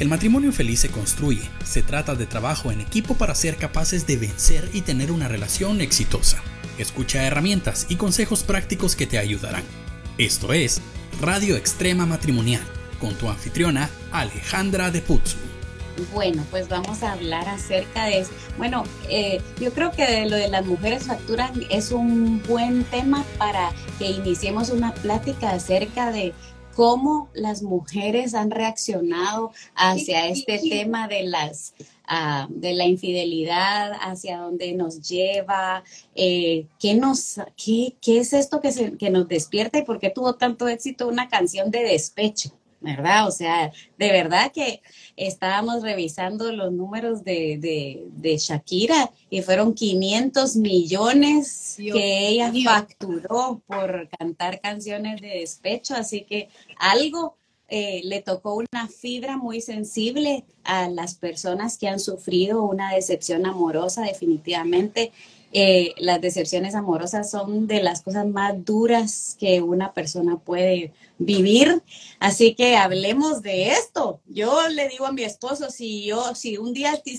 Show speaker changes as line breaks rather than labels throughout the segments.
El matrimonio feliz se construye, se trata de trabajo en equipo para ser capaces de vencer y tener una relación exitosa. Escucha herramientas y consejos prácticos que te ayudarán. Esto es Radio Extrema Matrimonial, con tu anfitriona Alejandra de Putzu.
Bueno, pues vamos a hablar acerca de eso. Bueno, eh, yo creo que lo de las mujeres facturan es un buen tema para que iniciemos una plática acerca de cómo las mujeres han reaccionado hacia este tema de las ah, de la infidelidad, hacia dónde nos lleva, eh, qué nos, qué, qué es esto que, se, que nos despierta y por qué tuvo tanto éxito una canción de despecho. ¿verdad? O sea, de verdad que estábamos revisando los números de, de, Shakira y fueron 500 millones que ella facturó por cantar canciones de despecho, así que algo eh, le tocó una fibra muy sensible a las personas que han sufrido una decepción amorosa definitivamente eh, las decepciones amorosas son de las cosas más duras que una persona puede vivir. Así que hablemos de esto. Yo le digo a mi esposo, si yo, si un día a ti,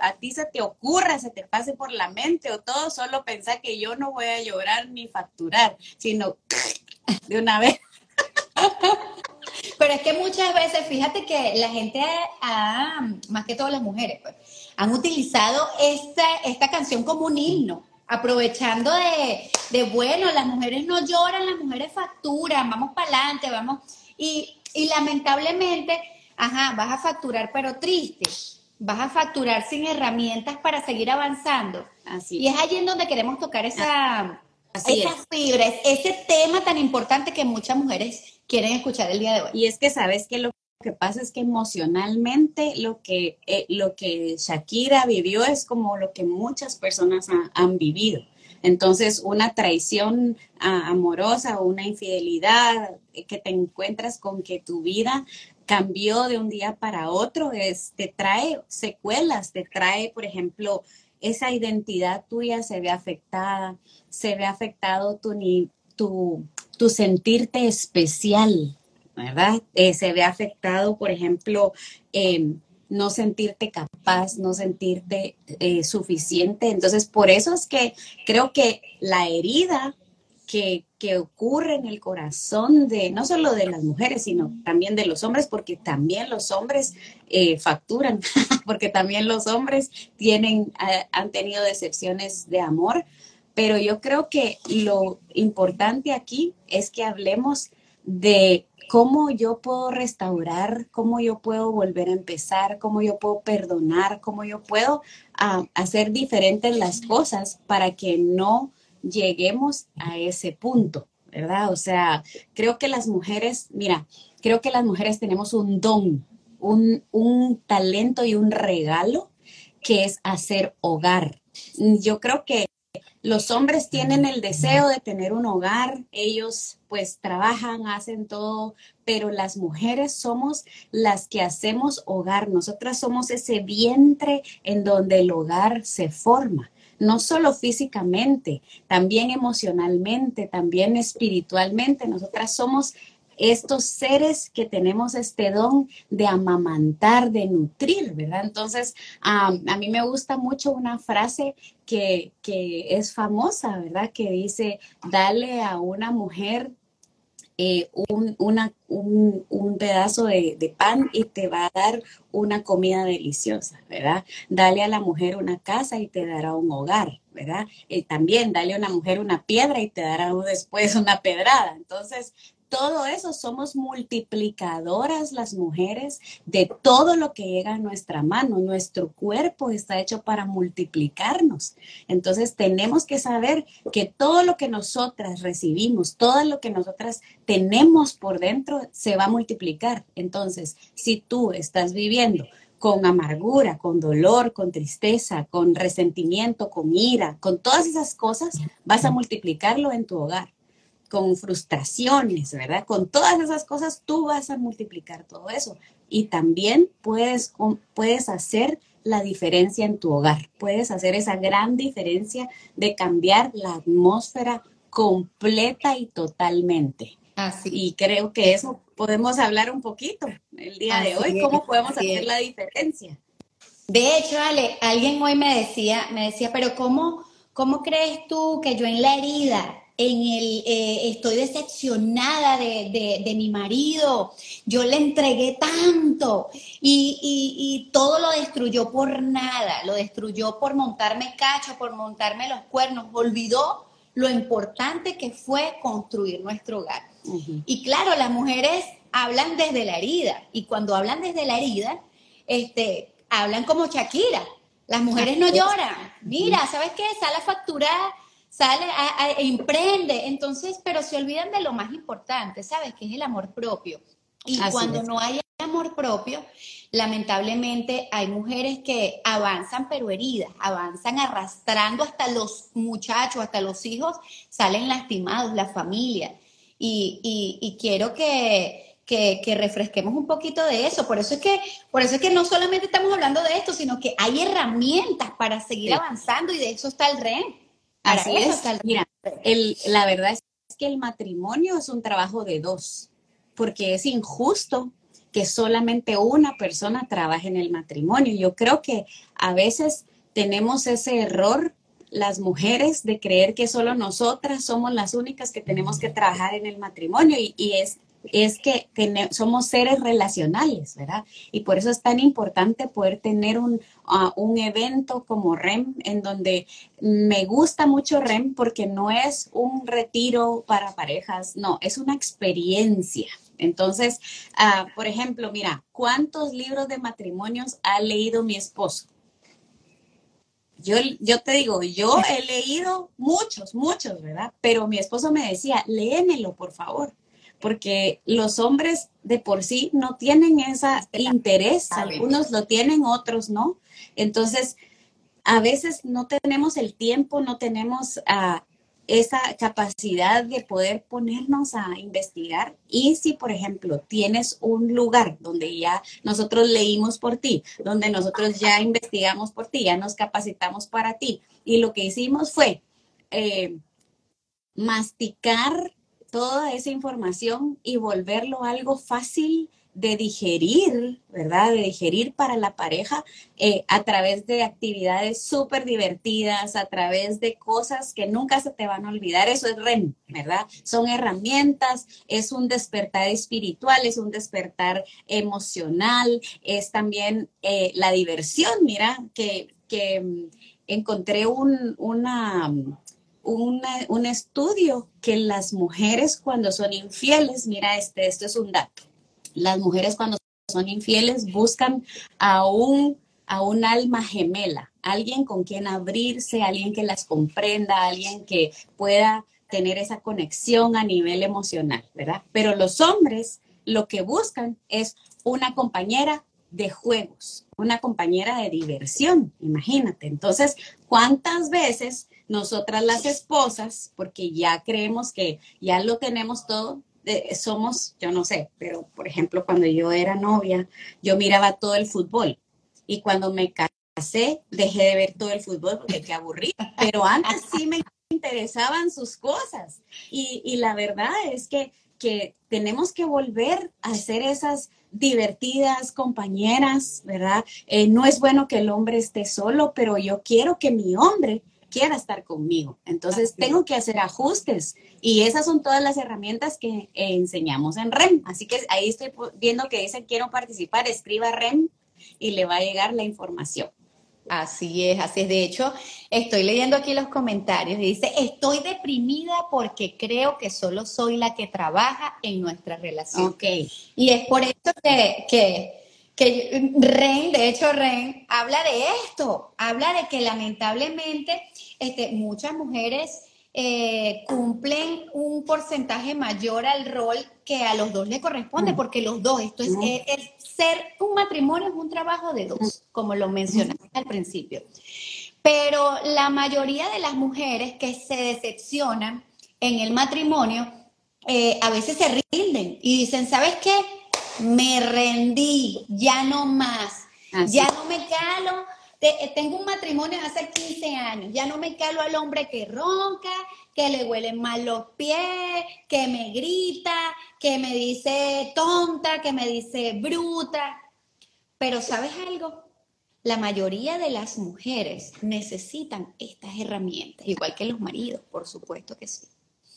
a ti se te ocurra, se te pase por la mente o todo, solo pensá que yo no voy a llorar ni facturar, sino de una vez.
Pero es que muchas veces, fíjate que la gente, más que todas las mujeres, pues, han utilizado esta, esta canción como un himno, aprovechando de, de, bueno, las mujeres no lloran, las mujeres facturan, vamos para adelante, vamos. Y, y lamentablemente, ajá, vas a facturar, pero triste. Vas a facturar sin herramientas para seguir avanzando. Así. Y es allí en donde queremos tocar esa, esa fibra, ese tema tan importante que muchas mujeres quieren escuchar el día de hoy.
Y es que sabes que lo que pasa es que emocionalmente lo que, eh, lo que Shakira vivió es como lo que muchas personas han vivido. Entonces, una traición amorosa o una infidelidad eh, que te encuentras con que tu vida cambió de un día para otro, es, te trae secuelas, te trae, por ejemplo, esa identidad tuya se ve afectada, se ve afectado tu, tu, tu sentirte especial, ¿verdad? Eh, se ve afectado, por ejemplo, eh, no sentirte capaz, no sentirte eh, suficiente. Entonces, por eso es que creo que la herida que, que, ocurre en el corazón de no solo de las mujeres, sino también de los hombres, porque también los hombres facturan, porque también los hombres tienen, han tenido decepciones de amor. Pero yo creo que lo importante aquí es que hablemos de cómo yo puedo restaurar, cómo yo puedo volver a empezar, cómo yo puedo perdonar, cómo yo puedo ah, hacer diferentes las cosas para que no lleguemos a ese punto, ¿verdad? O sea, creo que las mujeres, mira, creo que las mujeres tenemos un don, un, un talento y un regalo que es hacer hogar. Yo creo que los hombres tienen el deseo de tener un hogar, ellos pues trabajan, hacen todo, pero las mujeres somos las que hacemos hogar, nosotras somos ese vientre en donde el hogar se forma no solo físicamente, también emocionalmente, también espiritualmente. Nosotras somos estos seres que tenemos este don de amamantar, de nutrir, ¿verdad? Entonces, a mí me gusta mucho una frase que, es famosa, ¿verdad? Que dice, dale a una mujer eh, un, un, pedazo de, pan y te va a dar una comida deliciosa, ¿verdad? Dale a la mujer una casa y te dará un hogar, ¿verdad? Y también dale a una mujer una piedra y te dará después una pedrada. Entonces, todo eso somos multiplicadoras las mujeres de todo lo que llega a nuestra mano. Nuestro cuerpo está hecho para multiplicarnos. Entonces tenemos que saber que todo lo que nosotras recibimos, todo lo que nosotras tenemos por dentro, se va a multiplicar. Entonces, si tú estás viviendo con amargura, con dolor, con tristeza, con resentimiento, con ira, con todas esas cosas, vas a multiplicarlo en tu hogar con frustraciones, ¿verdad? Con todas esas cosas tú vas a multiplicar todo eso. Y también puedes, puedes hacer la diferencia en tu hogar, puedes hacer esa gran diferencia de cambiar la atmósfera completa y totalmente. Así. Y creo que eso podemos hablar un poquito el día de hoy, cómo podemos hacer la diferencia.
De hecho, Ale, alguien hoy me decía, me decía, pero ¿cómo, cómo crees tú que yo en la herida, en el, eh, estoy decepcionada de, mi marido, yo le entregué tanto y, y, todo lo destruyó por nada, lo destruyó por montarme cacho, por montarme los cuernos, olvidó lo importante que fue construir nuestro hogar. Y claro, las mujeres hablan desde la herida y cuando hablan desde la herida, este, hablan como Shakira. Las mujeres no lloran. Mira, ¿sabes qué? Sale a facturar, sale a, a, emprende. Entonces, pero se olvidan de lo más importante, ¿sabes? Que es el amor propio. Y cuando no hay amor propio, lamentablemente hay mujeres que avanzan pero heridas, avanzan arrastrando hasta los muchachos, hasta los hijos, salen lastimados, la familia. y, y quiero que, que, refresquemos un poquito de eso. Por eso es que, por eso es que no solamente estamos hablando de esto, sino que hay herramientas para seguir avanzando y de eso está el REN.
Así es. Mira, el, la verdad es que el matrimonio es un trabajo de dos, porque es injusto que solamente una persona trabaje en el matrimonio. Yo creo que a veces tenemos ese error las mujeres de creer que solo nosotras somos las únicas que tenemos que trabajar en el matrimonio y, y es es que somos seres relacionales, ¿verdad? Y por eso es tan importante poder tener un, ah, un evento como REM, en donde me gusta mucho REM porque no es un retiro para parejas, no, es una experiencia. Entonces, uh, por ejemplo, mira, ¿cuántos libros de matrimonios ha leído mi esposo? Yo, yo, te digo, yo he leído muchos, muchos, ¿verdad? Pero mi esposo me decía, léemelo, por favor porque los hombres de por sí no tienen ese interés, algunos lo tienen, otros no. Entonces, a veces no tenemos el tiempo, no tenemos ah, esa capacidad de poder ponernos a investigar. Y si, por ejemplo, tienes un lugar donde ya nosotros leímos por ti, donde nosotros ya investigamos por ti, ya nos capacitamos para ti, y lo que hicimos fue eh, masticar toda esa información y volverlo algo fácil de digerir, ¿verdad? De digerir para la pareja eh, a través de actividades súper divertidas, a través de cosas que nunca se te van a olvidar. Eso es REM, ¿verdad? Son herramientas, es un despertar espiritual, es un despertar emocional, es también eh, la diversión. Mira, que, que mm, encontré un, una un estudio que las mujeres cuando son infieles, mira, este, esto es un dato, las mujeres cuando son infieles buscan a un, a un alma gemela, alguien con quien abrirse, alguien que las comprenda, alguien que pueda tener esa conexión a nivel emocional, ¿verdad? Pero los hombres lo que buscan es una compañera de juegos, una compañera de diversión, imagínate. Entonces, ¿cuántas veces nosotras las esposas, porque ya creemos que ya lo tenemos todo, somos, yo no sé, pero por ejemplo, cuando yo era novia, yo miraba todo el fútbol. Y cuando me casé, dejé de ver todo el fútbol porque qué aburrí, pero antes sí me interesaban sus cosas. Y, y la verdad es que, que tenemos que volver a ser esas divertidas compañeras, ¿verdad? Eh, no es bueno que el hombre esté solo, pero yo quiero que mi hombre quiera estar conmigo. Entonces tengo que hacer ajustes y esas son todas las herramientas que enseñamos en REM. Así que ahí estoy viendo que dice quiero participar, escriba REM y le va a llegar la información.
Así es, así es. De hecho, estoy leyendo aquí los comentarios y dice, estoy deprimida porque creo que solo soy la que trabaja en nuestra relación.
Ok.
Y es por eso que, que que Ren, de hecho Ren, habla de esto, habla de que lamentablemente este, muchas mujeres eh, cumplen un porcentaje mayor al rol que a los dos le corresponde, mm. porque los dos, esto es, ser un matrimonio es un trabajo de dos, mm. como lo mencionaste al principio. Pero la mayoría de las mujeres que se decepcionan en el matrimonio, eh, a veces se rinden y dicen, ¿sabes qué? Me rendí, ya no más, ya no me calo tengo un matrimonio hace 15 años, ya no me calo al hombre que ronca, que le huelen mal los pies, que me grita, que me dice tonta, que me dice bruta. Pero ¿sabes algo? La mayoría de las mujeres necesitan estas herramientas, igual que los maridos, por supuesto que sí.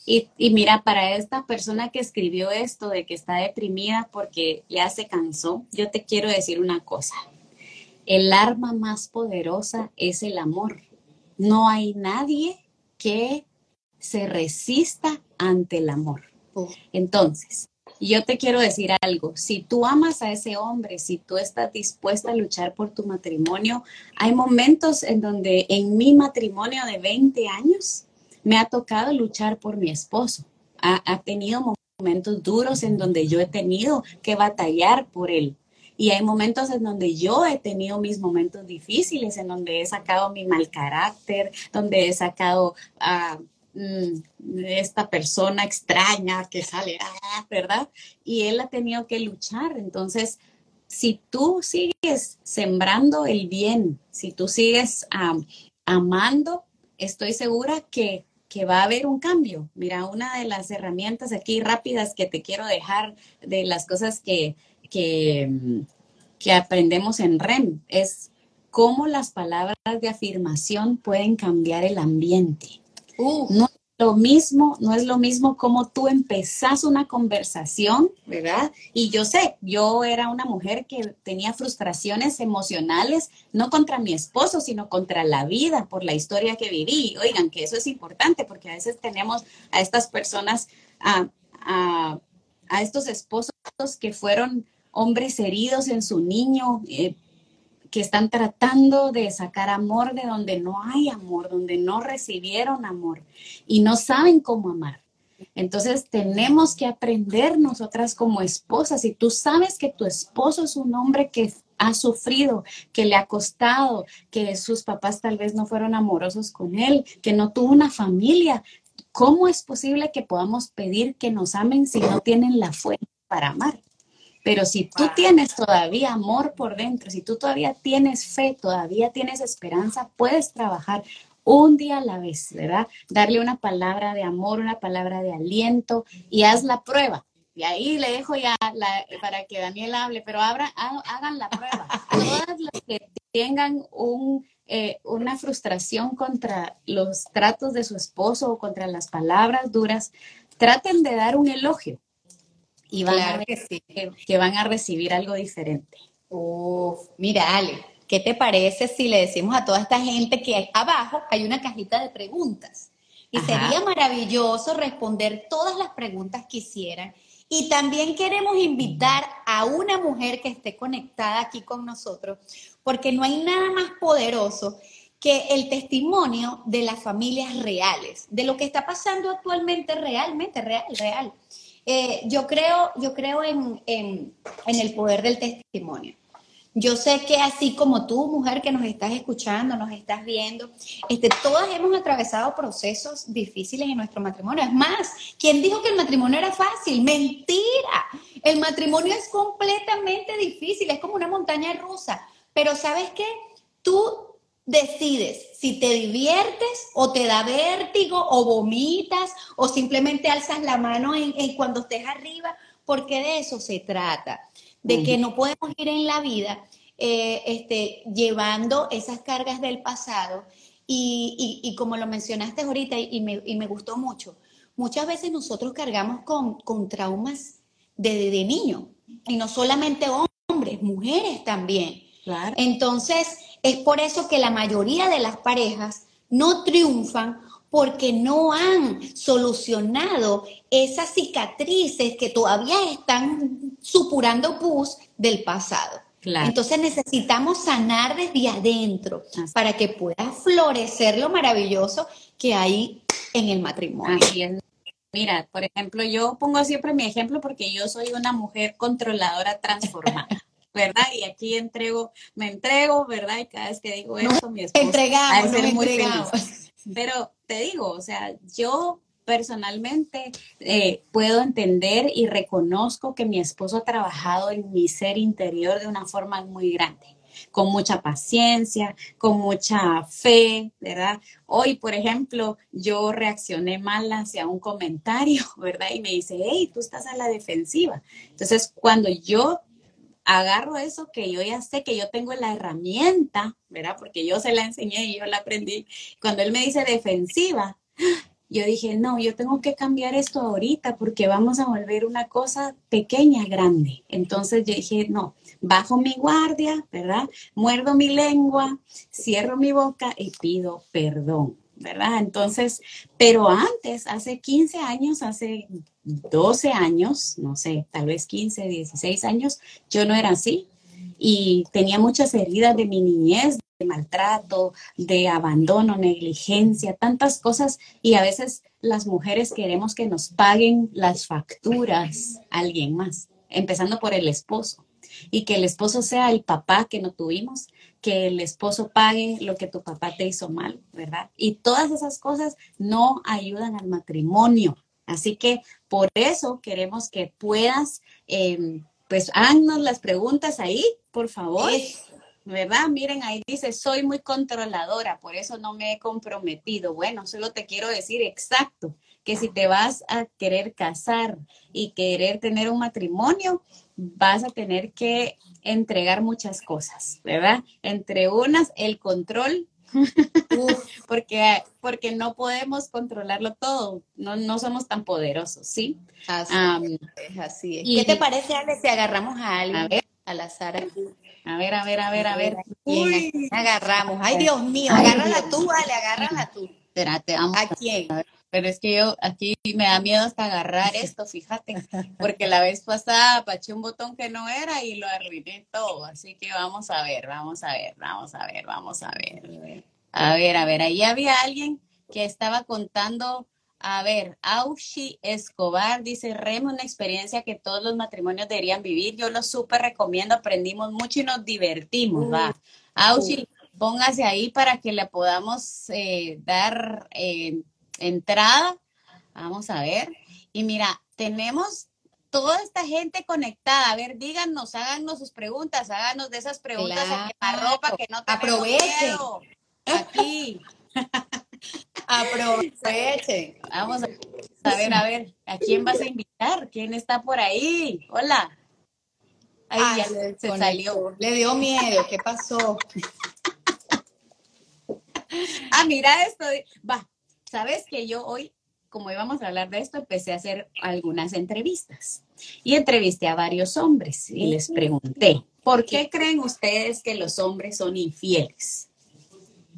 Y, y, mira, para esta persona que escribió esto de que está deprimida porque ya se cansó, yo te quiero decir una cosa. El arma más poderosa es el amor. No hay nadie que se resista ante el amor. Entonces, yo te quiero decir algo, si tú amas a ese hombre, si tú estás dispuesta a luchar por tu matrimonio, hay momentos en donde en mi matrimonio de 20 años me ha tocado luchar por mi esposo. Ha, ha tenido momentos duros en donde yo he tenido que batallar por él. Y hay momentos en donde yo he tenido mis momentos difíciles, en donde he sacado mi mal carácter, donde he sacado a mm, esta persona extraña que sale, ah, ¿verdad? Y él ha tenido que luchar. Entonces, si tú sigues sembrando el bien, si tú sigues amando, estoy segura que, que, va a haber un cambio. Mira, una de las herramientas aquí rápidas que te quiero dejar de las cosas que, que, que aprendemos en REM es cómo las palabras de afirmación pueden cambiar el ambiente. No es lo mismo, no es lo mismo como tú empezás una conversación, ¿verdad? Y yo sé, yo era una mujer que tenía frustraciones emocionales, no contra mi esposo, sino contra la vida, por la historia que viví. Oigan, que eso es importante porque a veces tenemos a estas personas, a, a, a estos esposos que fueron hombres heridos en su niño, eh, que están tratando de sacar amor de donde no hay amor, donde no recibieron amor y no saben cómo amar. Entonces tenemos que aprender nosotras como esposas. Si tú sabes que tu esposo es un hombre que ha sufrido, que le ha costado, que sus papás tal vez no fueron amorosos con él, que no tuvo una familia, ¿cómo es posible que podamos pedir que nos amen si no tienen la fuerza para amar? Pero si tú tienes todavía amor por dentro, si tú todavía tienes fe, todavía tienes esperanza, puedes trabajar un día a la vez, ¿verdad? Darle una palabra de amor, una palabra de aliento y haz la prueba. Y ahí le dejo ya para que Daniel hable, pero hagan la prueba. Todas las que tengan un, eh, una frustración contra los tratos de su esposo o contra las palabras duras, traten de dar un elogio y van a que, que, van a recibir algo diferente.
Uf, mira, Ale, ¿qué te parece si le decimos a toda esta gente que abajo hay una cajita de preguntas? Y sería maravilloso responder todas las preguntas que hicieran. Y también queremos invitar a una mujer que esté conectada aquí con nosotros, porque no hay nada más poderoso que el testimonio de las familias reales, de lo que está pasando actualmente realmente, real, real. Eh, yo creo, yo creo en, el poder del testimonio. Yo sé que así como tú, mujer que nos estás escuchando, nos estás viendo, este, todas hemos atravesado procesos difíciles en nuestro matrimonio. Es más, ¿quién dijo que el matrimonio era fácil? Mentira. El matrimonio es completamente difícil, es como una montaña rusa. Pero ¿sabes qué? Tú decides si te diviertes o te da vértigo o vomitas o simplemente alzas la mano en, cuando estés arriba, porque de eso se trata, de que no podemos ir en la vida eh, este, llevando esas cargas del pasado y, como lo mencionaste ahorita y me, y me, gustó mucho, muchas veces nosotros cargamos con, con traumas de, de niño y no solamente hombres, mujeres también. Entonces, es por eso que la mayoría de las parejas no triunfan porque no han solucionado esas cicatrices que todavía están supurando pus del pasado. Entonces necesitamos sanar desde adentro para que pueda florecer lo maravilloso que hay en el matrimonio.
Mira, por ejemplo, yo pongo siempre mi ejemplo porque yo soy una mujer controladora transformada. ¿verdad? Y aquí entrego, me entrego, ¿verdad? Y cada vez que digo eso, mi esposo
entregamos, ser muy
feliz. Pero te digo, o sea, yo personalmente eh, puedo entender y reconozco que mi esposo ha trabajado en mi ser interior de una forma muy grande. con mucha paciencia, con mucha fe, ¿verdad? Hoy, por ejemplo, yo reaccioné mal hacia un comentario, ¿verdad? Y me dice, hey, tú estás a la defensiva. Entonces, cuando yo agarro eso que yo ya sé que yo tengo la herramienta, ¿verdad? Porque yo se la enseñé y yo la aprendí. Cuando él me dice defensiva, yo dije, no, yo tengo que cambiar esto ahorita porque vamos a volver una cosa pequeña, grande. Entonces yo dije, no, bajo mi guardia, ¿verdad? Muerdo mi lengua, cierro mi boca y pido perdón, ¿verdad? Entonces, pero antes, hace 15 años, hace 12 años, no sé, tal vez 15, 16 años, yo no era así. Y tenía muchas heridas de mi niñez, de maltrato, de abandono, negligencia, tantas cosas. Y a veces las mujeres queremos que nos paguen las facturas a alguien más, empezando por el esposo. Y que el esposo sea el papá que no tuvimos, que el esposo pague lo que tu papá te hizo mal, ¿verdad? Y todas esas cosas no ayudan al matrimonio. Así que por eso queremos que puedas, eh, pues haznos las preguntas ahí, por favor. ¿verdad? Miren, ahí dice, soy muy controladora, por eso no me he comprometido. Bueno, solo te quiero decir exacto, que si te vas a querer casar y querer tener un matrimonio, vas a tener que entregar muchas cosas, ¿verdad? Entre unas, el control, porque, porque no podemos controlarlo todo, no, no somos tan poderosos, ¿sí?
Así es, así es. ¿Qué te parece, Ale, si agarramos a alguien al azar aquí?
A ver, a ver, a ver, a ver.
Uy. Agarramos. Ay, Dios mío, agárrala tú, Ale, agárrala tú.
Espérate, vamos.
¿A quién?
Pero es que yo aquí me da miedo hasta agarrar esto, fíjate, porque la vez pasada apaché un botón que no era y lo arruiné todo. Así que vamos a ver, vamos a ver, vamos a ver, vamos a ver. A ver, a ver, ahí había alguien que estaba contando a ver, Aushi Escobar dice, Remo, una experiencia que todos los matrimonios deberían vivir. Yo lo súper recomiendo, aprendimos mucho y nos divertimos, va. Aushi, póngase ahí para que le podamos eh, dar eh, entrada. Vamos a ver. Y mira, tenemos toda esta gente conectada. A ver, díganos, háganos sus preguntas, háganos de esas preguntas
Claro.
en la ropa que no te
Aprovechen.
Aquí.
Aprovechen.
Vamos a, a ver, a ver, ¿a quién vas a invitar? ¿Quién está por ahí? Hola. Ahí
Ay,
ya
se
salió.
Le dio miedo. ¿Qué pasó?
Ah, mira esto. Va, sabes que yo hoy, como íbamos a hablar de esto, empecé a hacer algunas entrevistas. Y entrevisté a varios hombres y les pregunté, ¿por qué creen ustedes que los hombres son infieles?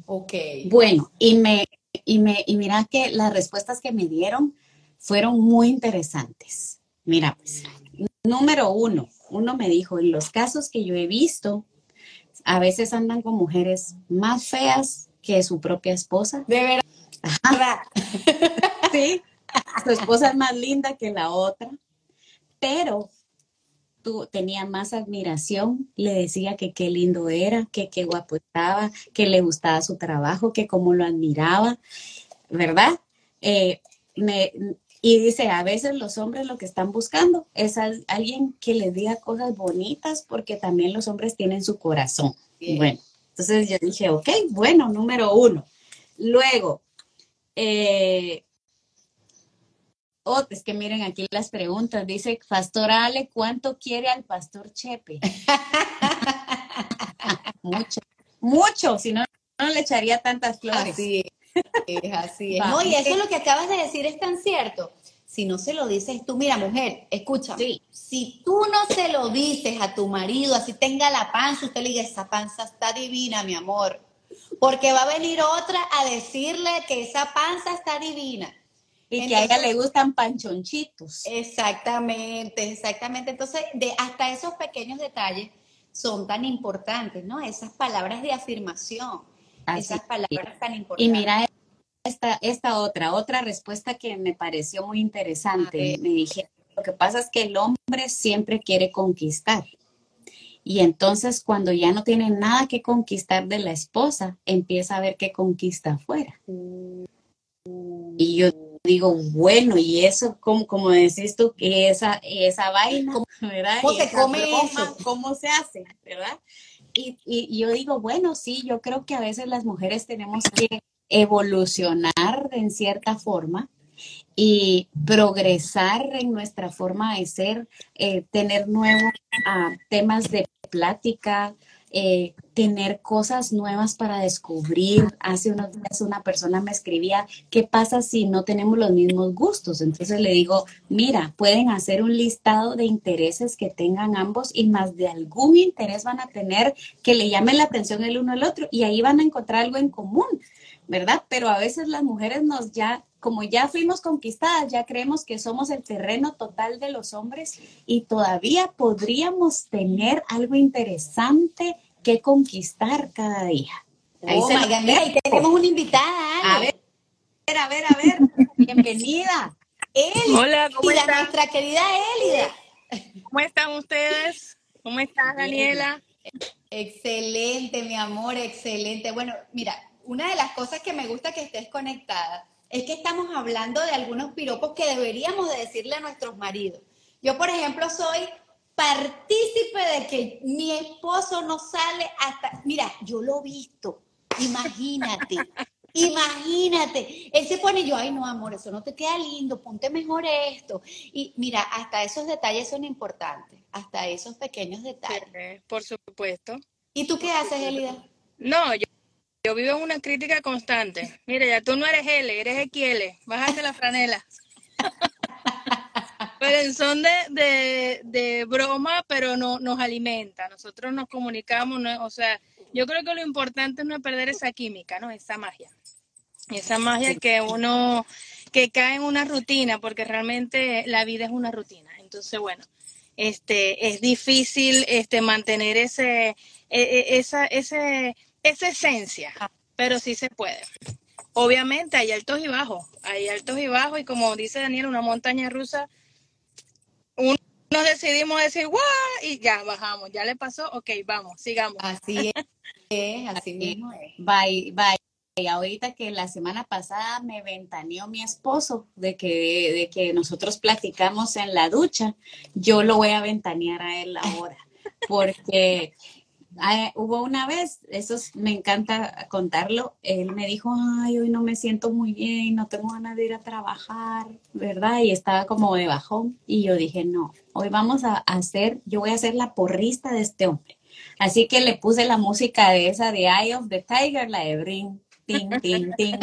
Ok.
Bueno, y me, y me, y mira que las respuestas que me dieron fueron muy interesantes. Mira, pues, número uno, uno me dijo, en los casos que yo he visto, a veces andan con mujeres más feas que su propia esposa.
De verdad.
Sí, su esposa es más linda que la otra, pero tú tenía más admiración, le decía que qué lindo era, que qué guapo estaba, que le gustaba su trabajo, que cómo lo admiraba, ¿verdad? Eh, me- y dice, a veces los hombres lo que están buscando es al- alguien que les diga cosas bonitas porque también los hombres tienen su corazón.
Bien.
Bueno, entonces yo dije, ok, bueno, número uno. Luego, eh, oh, es que miren aquí las preguntas. Dice, Pastor Ale, ¿cuánto quiere al Pastor Chepe? mucho, mucho, si no, no le echaría tantas flores.
Así es, así es. No, y eso lo que acabas de decir es tan cierto. Si no se lo dices tú, mira, mujer, escúchame.
Sí.
Si tú no se lo dices a tu marido, así tenga la panza, usted le diga, esa panza está divina, mi amor. Porque va a venir otra a decirle que esa panza está divina.
Y que a ella le gustan panchonchitos.
Exactamente, exactamente. Entonces, de hasta esos pequeños detalles son tan importantes, ¿no? Esas palabras de afirmación,
Así
esas
es.
palabras tan importantes.
Y mira esta, esta otra, otra respuesta que me pareció muy interesante. Me dije, lo que pasa es que el hombre siempre quiere conquistar. Y entonces cuando ya no tiene nada que conquistar de la esposa, empieza a ver qué conquista afuera. Y yo digo, bueno, y eso, como, como decís tú, que esa, esa vaina, ¿verdad?
¿Cómo
Y
se
esa
come
broma,
eso?
¿Cómo se hace? ¿Verdad? y, y, yo digo, bueno, sí, yo creo que a veces las mujeres tenemos que evolucionar en cierta forma y progresar en nuestra forma de ser, eh, tener nuevos ah, temas de plática, eh, tener cosas nuevas para descubrir. Hace unos días una persona me escribía, ¿qué pasa si no tenemos los mismos gustos? Entonces le digo, mira, pueden hacer un listado de intereses que tengan ambos y más de algún interés van a tener que le llame la atención el uno al otro y ahí van a encontrar algo en común, ¿verdad? Pero a veces las mujeres nos ya como ya fuimos conquistadas, ya creemos que somos el terreno total de los hombres y todavía podríamos tener algo interesante que conquistar cada día.
Ahí oh se tenemos una invitada.
A ver, a ver, a ver. Bienvenida.
Hola, ¿cómo están?
Nuestra querida Élida.
¿Cómo están ustedes? ¿Cómo estás, Daniela?
Excelente, mi amor, excelente. Bueno, mira, una de las cosas que me gusta que estés conectada es que estamos hablando de algunos piropos que deberíamos de decirle a nuestros maridos. Yo, por ejemplo, soy partícipe de que mi esposo no sale hasta, mira, yo lo he visto, imagínate, imagínate, él se pone yo, ay no, amor, eso no te queda lindo, ponte mejor esto. Y mira, hasta esos detalles son importantes, hasta esos pequeños detalles.
por supuesto.
¿Y tú qué haces, Elida?
No, yo yo vivo en una crítica constante. Mira, ya tú no eres L, eres XL. Bájate la franela. pero son de, de, broma, pero no, nos alimenta. Nosotros nos comunicamos, o sea, yo creo que lo importante es no perder esa química, ¿no? Esa magia. Esa magia que uno, que cae en una rutina, porque realmente la vida es una rutina. Entonces, bueno, este, es difícil este, mantener ese, e, e, esa, ese esa esencia, pero sí se puede. Obviamente hay altos y bajos, hay altos y bajos y como dice Daniel, una montaña rusa, uno nos decidimos decir, ¡guau! Y ya bajamos, ya le pasó, ok, vamos, sigamos.
Así es, así mismo es.
Bye, bye. Y ahorita que la semana pasada me ventaneó mi esposo de que, de que nosotros platicamos en la ducha, yo lo voy a ventanear a él ahora, porque Ah, hubo una vez, eso me encanta contarlo, él me dijo, ay, hoy no me siento muy bien, no tengo ganas de ir a trabajar, ¿verdad? Y estaba como de bajón. Y yo dije, no, hoy vamos a hacer, yo voy a ser la porrista de este hombre. Así que le puse la música de esa de Eye of the Tiger, la de Bring, tin, tin, tin,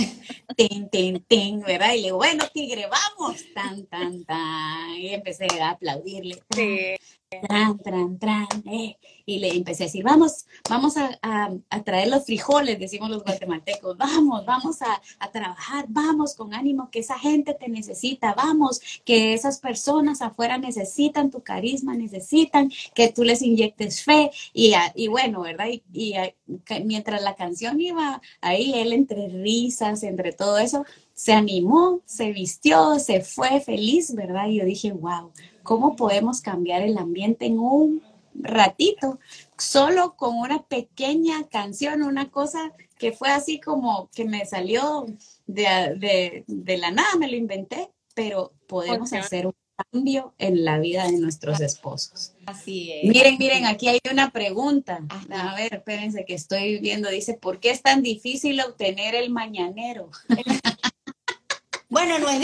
tin, tin, tin, ¿verdad? Y le digo, bueno, tigre, vamos, tan, tan, tan. Y empecé a aplaudirle. Sí. Tran, tran, tran, eh. Y le empecé a decir, vamos, vamos a, a, traer los frijoles, decimos los guatemaltecos, vamos, vamos a, a, trabajar, vamos con ánimo, que esa gente te necesita, vamos, que esas personas afuera necesitan tu carisma, necesitan que tú les inyectes fe. Y, y bueno, ¿verdad? Y, y mientras la canción iba ahí, él entre risas, entre todo eso, se animó, se vistió, se fue feliz, ¿verdad? Y yo dije, wow, ¿cómo podemos cambiar el ambiente en un ratito? Solo con una pequeña canción, una cosa que fue así como que me salió de, la nada, me lo inventé, pero podemos hacer un cambio en la vida de nuestros esposos.
Así es.
Miren, miren, aquí hay una pregunta. A ver, espérense que estoy viendo. Dice, ¿por qué es tan difícil obtener el mañanero?
Bueno, no es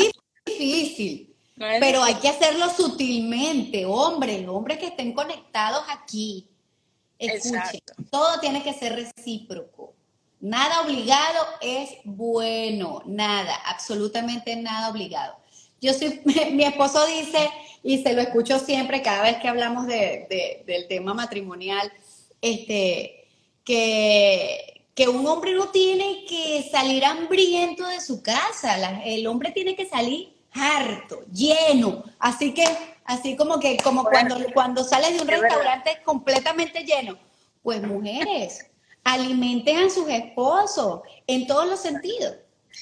difícil, pero hay que hacerlo sutilmente. Hombres, hombres que estén conectados aquí. Escuchen, todo tiene que ser recíproco. Nada obligado es bueno, nada, absolutamente nada obligado. Yo soy, mi esposo dice, y se lo escucho siempre cada vez que hablamos de, del tema matrimonial, este, que que un hombre no tiene que salir hambriento de su casa, el hombre tiene que salir harto, lleno, así que, así como que, como cuando, cuando sales de un restaurante completamente lleno, pues mujeres, alimenten a sus esposos en todos los sentidos.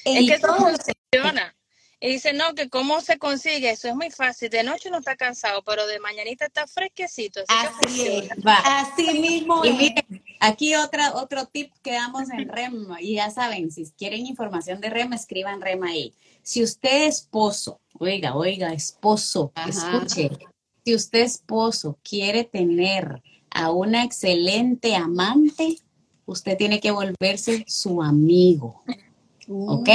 En es que los funciona. Y dice, no, que cómo se consigue, eso es muy fácil. De noche no está cansado, pero de mañanita está fresquecito.
Así, es, así mismo.
Y miren, aquí otra, otro tip que damos en REM, y ya saben, si quieren información de REM, escriban REM ahí. Si usted esposo, oiga, oiga, esposo, escuche, si usted esposo quiere tener a una excelente amante, usted tiene que volverse su amigo. ¿Ok?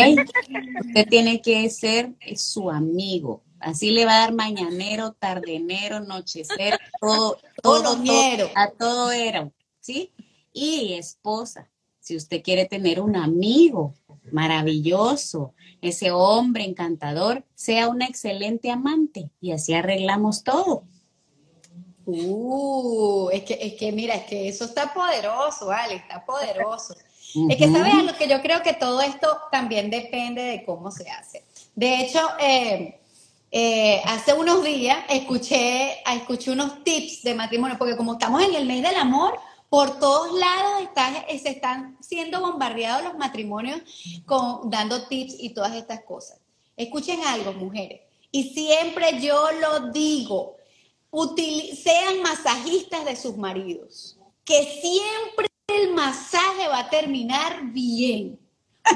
Usted tiene que ser su amigo. Así le va a dar mañanero, tardenero, nochecero, todo, todo, todo, a todo era, ¿sí? Y esposa, si usted quiere tener un amigo maravilloso, ese hombre encantador, sea un excelente amante y así arreglamos todo.
Uh, es que, es que mira, es que eso está poderoso, vale, está poderoso. Es que sabes algo que yo creo que todo esto también depende de cómo se hace. De hecho, eh, eh, hace unos días escuché, escuché unos tips de matrimonio, porque como estamos en el mes del amor, por todos lados se están siendo bombardeados los matrimonios con, dando tips y todas estas cosas. Escuchen algo, mujeres. Y siempre yo lo digo, sean masajistas de sus maridos, que siempre el masaje va a terminar bien.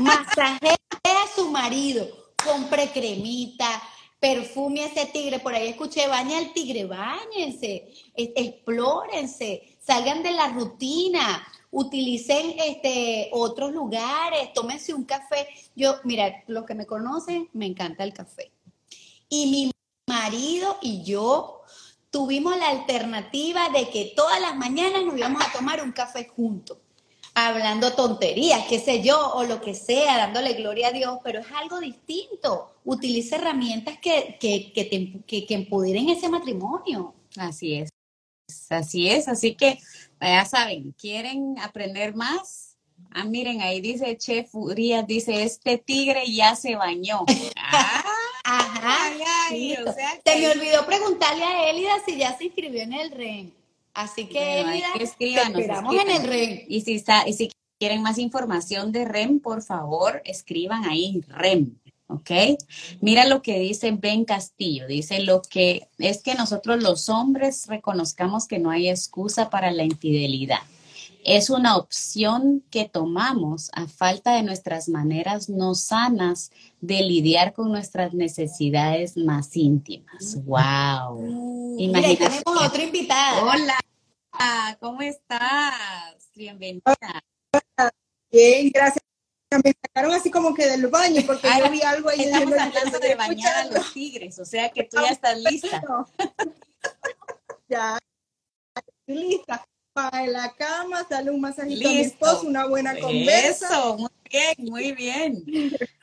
Masajea a su marido, compre cremita, perfume a ese tigre. Por ahí escuché, baña al tigre, bañense, explórense, salgan de la rutina, utilicen este, otros lugares, tómense un café. Yo, mira, los que me conocen, me encanta el café. Y mi marido y yo tuvimos la alternativa de que todas las mañanas nos íbamos a tomar un café juntos, hablando tonterías, qué sé yo, o lo que sea, dándole gloria a Dios, pero es algo distinto. Utilice herramientas que, que, que, que empoderen ese matrimonio.
Así es, así es, así que ya saben, ¿quieren aprender más? Ah, miren, ahí dice Chef Urias, dice, este tigre ya se bañó. Ah,
Ajá. Ay, o sea Te me olvidó preguntarle a Elida si ya se inscribió en el REN. Así que, Elida, esperamos en el REN.
Y si, está, y si quieren más información de REM, por favor, escriban ahí REM. ¿Ok? Mira lo que dice Ben Castillo, dice lo que es que nosotros los hombres reconozcamos que no hay excusa para la infidelidad es una opción que tomamos a falta de nuestras maneras no sanas de lidiar con nuestras necesidades más íntimas. ¡Wow!
Mm, tenemos otra invitada.
Hola, ¿cómo estás? Bienvenida.
Bien, gracias. Me sacaron así como que del baño porque yo vi algo ahí.
Estamos hablando de bañar a los tigres, o sea que tú ya estás lista.
ya, estoy lista en la cama, sale un masajito a mi esposo, una buena conversa.
Eso, muy bien, muy bien.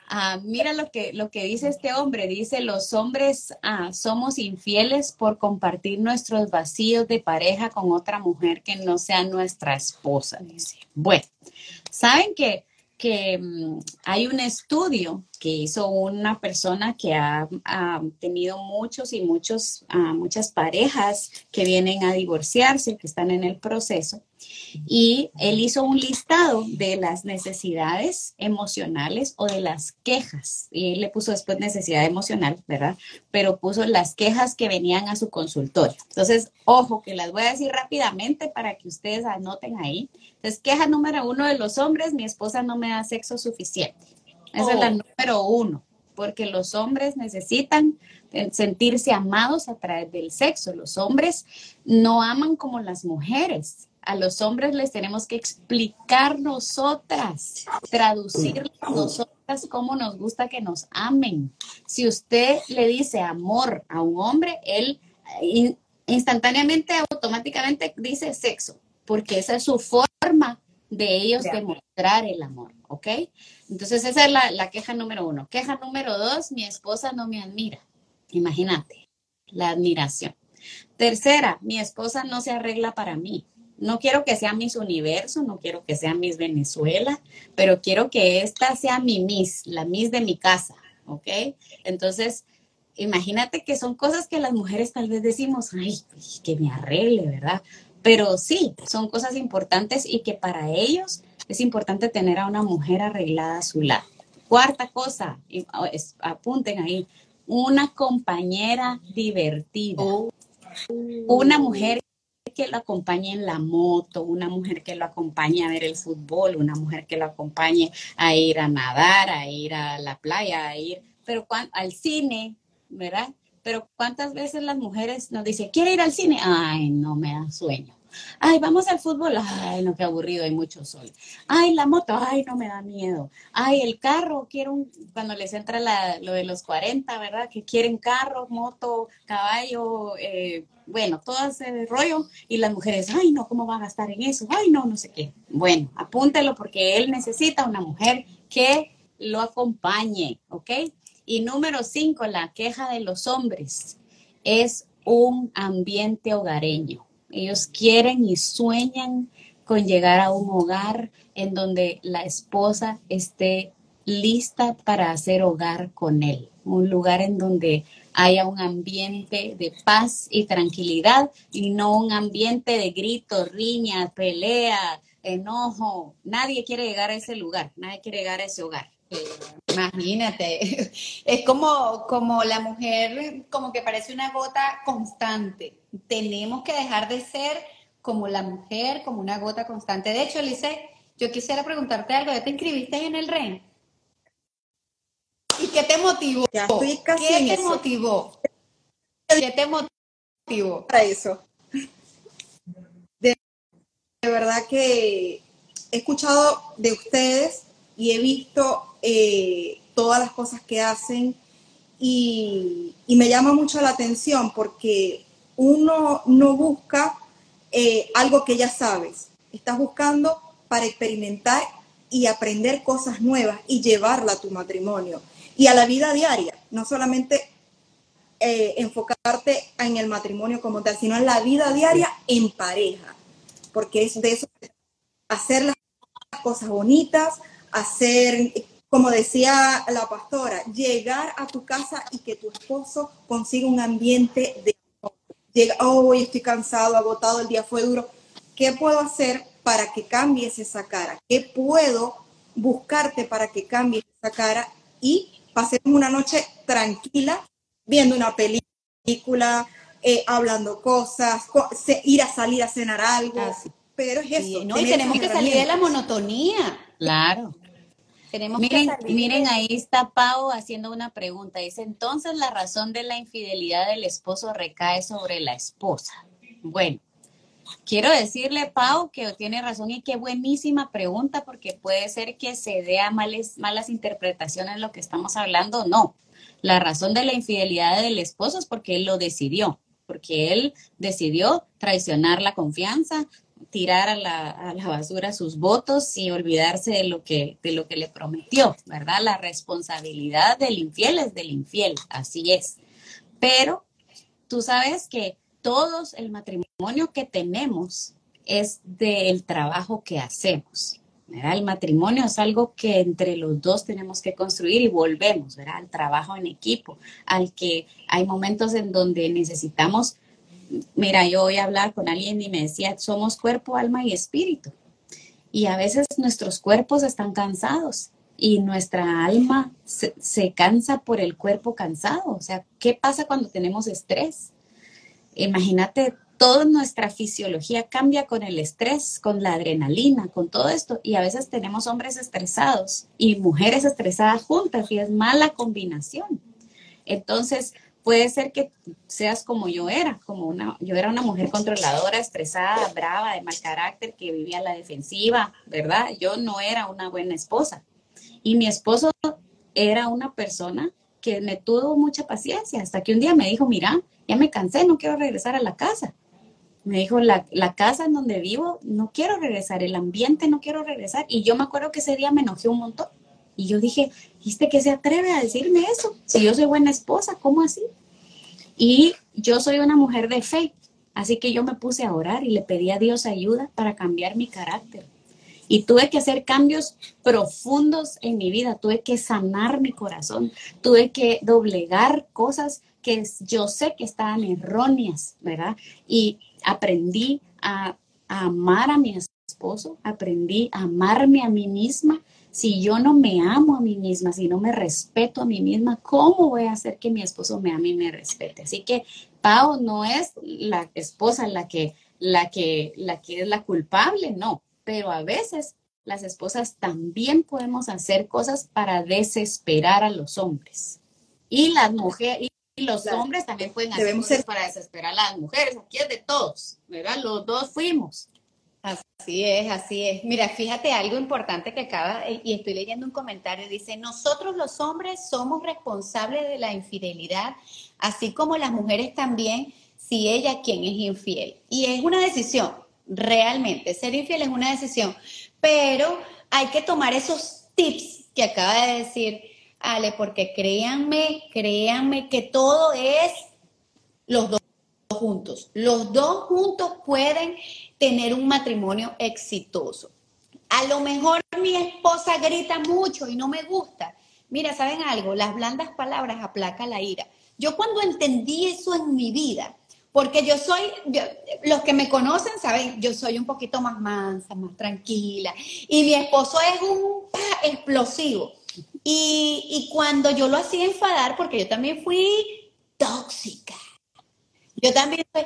Ah, mira lo que, lo que dice este hombre, dice, los hombres ah, somos infieles por compartir nuestros vacíos de pareja con otra mujer que no sea nuestra esposa, dice. Bueno, ¿saben que que mm, hay un estudio que hizo una persona que ha, tenido muchos y muchos, ah, muchas parejas que vienen a divorciarse, que están en el proceso, y él hizo un listado de las necesidades emocionales o de las quejas, y él le puso después necesidad emocional, ¿verdad? Pero puso las quejas que venían a su consultorio. Entonces, ojo, que las voy a decir rápidamente para que ustedes anoten ahí. Entonces, queja número uno de los hombres, mi esposa no me da sexo suficiente. Esa es la oh. número uno, porque los hombres necesitan sentirse amados a través del sexo. Los hombres no aman como las mujeres. A los hombres les tenemos que explicar nosotras, traducir nosotras cómo nos gusta que nos amen. Si usted le dice amor a un hombre, él instantáneamente, automáticamente dice sexo, porque esa es su forma de ellos demostrar el amor, ¿ok? Entonces esa es la, queja número uno. Queja número dos, mi esposa no me admira. Imagínate, la admiración. Tercera, mi esposa no se arregla para mí. No quiero que sea Miss Universo, no quiero que sea Miss Venezuela, pero quiero que esta sea mi Miss, la Miss de mi casa, ¿ok? Entonces, imagínate que son cosas que las mujeres tal vez decimos, ay, que me arregle, ¿verdad? Pero sí, son cosas importantes y que para ellos es importante tener a una mujer arreglada a su lado. Cuarta cosa, oh, apunten ahí, una compañera divertida. Oh. Una mujer que lo acompañe en la moto, una mujer que lo acompañe a ver el fútbol, una mujer que lo acompañe a ir a nadar, a ir a la playa, a ir, pero al cine, ¿verdad? Pero cuántas veces las mujeres nos dicen, ¿quiere ir al cine? Ay, no me da sueño. Ay, vamos al fútbol. Ay, no, qué aburrido, hay mucho sol. Ay, la moto. Ay, no me da miedo. Ay, el carro, quiero un, cuando les entra lo de los 40, ¿verdad? Que quieren carro, moto, caballo, eh, bueno, todo ese rollo. Y las mujeres, ay, no, ¿cómo va a gastar en eso? Ay, no, no sé qué. Bueno, apúntelo porque él necesita una mujer que lo acompañe, ¿ok? Y número cinco, la queja de los hombres es un ambiente hogareño. Ellos quieren y sueñan con llegar a un hogar en donde la esposa esté lista para hacer hogar con él, un lugar en donde haya un ambiente de paz y tranquilidad y no un ambiente de gritos, riñas, pelea, enojo. Nadie quiere llegar a ese lugar, nadie quiere llegar a ese hogar.
Imagínate, es como, como la mujer, como que parece una gota constante. Tenemos que dejar de ser como la mujer, como una gota constante. De hecho, Lice, yo quisiera preguntarte algo. ¿Ya te inscribiste en el REN? ¿Y qué te motivó?
Ya estoy casi
¿Qué te motivó? ¿Qué te motivó?
Para eso. De, de verdad que he escuchado de ustedes y he visto eh, todas las cosas que hacen. Y, me llama mucho la atención porque uno no busca eh, algo que ya sabes, estás buscando para experimentar y aprender cosas nuevas y llevarla a tu matrimonio y a la vida diaria, no solamente eh, enfocarte en el matrimonio como tal, sino en la vida diaria en pareja, porque es de eso, hacer las cosas bonitas, hacer como decía la pastora, llegar a tu casa y que tu esposo consiga un ambiente de... Llega, oh, hoy estoy cansado, agotado, el día fue duro. ¿Qué puedo hacer para que cambies esa cara? ¿Qué puedo buscarte para que cambies esa cara y pasemos una noche tranquila viendo una película, eh, hablando cosas, ir a salir a cenar algo? Pero es eso.
no, y tenemos que salir de la monotonía.
Claro miren, miren, ahí está Pau haciendo una pregunta. Dice, entonces la razón de la infidelidad del esposo recae sobre la esposa. Bueno, quiero decirle, Pau, que tiene razón y qué buenísima pregunta, porque puede ser que se dé a malas interpretaciones de lo que estamos hablando. No, la razón de la infidelidad del esposo es porque él lo decidió, porque él decidió traicionar la confianza, tirar a la, basura sus votos y olvidarse de lo que de lo que le prometió, ¿verdad? La responsabilidad del infiel es del infiel, así es. Pero tú sabes que todos el matrimonio que tenemos es del trabajo que hacemos. ¿verdad? El matrimonio es algo que entre los dos tenemos que construir y volvemos ¿verdad? al trabajo en equipo, al que hay momentos en donde necesitamos mira, yo voy a hablar con alguien y me decía, somos cuerpo, alma y espíritu. Y a veces nuestros cuerpos están cansados y nuestra alma se, cansa por el cuerpo cansado. O sea, ¿qué pasa cuando tenemos estrés? Imagínate, toda nuestra fisiología cambia con el estrés, con la adrenalina, con todo esto. Y a veces tenemos hombres estresados y mujeres estresadas juntas y es mala combinación. Entonces, puede ser que seas como yo era, como una, yo era una mujer controladora, estresada, brava, de mal carácter, que vivía a la defensiva, ¿verdad? Yo no era una buena esposa. Y mi esposo era una persona que me tuvo mucha paciencia, hasta que un día me dijo, mira, ya me cansé, no quiero regresar a la casa. Me dijo, la, la casa en donde vivo, no quiero regresar, el ambiente no quiero regresar. Y yo me acuerdo que ese día me enojé un montón y yo dije, ¿viste que se atreve a decirme eso? Si yo soy buena esposa, ¿cómo así? Y yo soy una mujer de fe, así que yo me puse a orar y le pedí a Dios ayuda para cambiar mi carácter. Y tuve que hacer cambios profundos en mi vida, tuve que sanar mi corazón, tuve que doblegar cosas que yo sé que estaban erróneas, ¿verdad? Y aprendí a, a amar a mi esposo, aprendí a amarme a mí misma si yo no me amo a mí misma, si no me respeto a mí misma, ¿cómo voy a hacer que mi esposo me ame y me respete? Así que Pau no es la esposa la que, la que, la que es la culpable, no, pero a veces las esposas también podemos hacer cosas para desesperar a los hombres. Y las mujeres, los
Claro.
hombres también pueden hacer
Debemos
cosas
ser-
para desesperar a las mujeres. Aquí es de todos, ¿verdad? Los dos fuimos.
Así es, así es. Mira, fíjate algo importante que acaba, eh, y estoy leyendo un comentario, dice, nosotros los hombres somos responsables de la infidelidad, así como las mujeres también, si ella quien es infiel. Y es una decisión, realmente, ser infiel es una decisión, pero hay que tomar esos tips que acaba de decir Ale, porque créanme, créanme que todo es los dos juntos. Los dos juntos pueden tener un matrimonio exitoso. A lo mejor mi esposa grita mucho y no me gusta. Mira, ¿saben algo? Las blandas palabras aplacan la ira. Yo cuando entendí eso en mi vida, porque yo soy, yo- los que me conocen saben, yo soy un poquito más mansa, más tranquila, y mi esposo es un explosivo. Y, y cuando yo lo hacía enfadar, porque yo también fui tóxica, yo también fui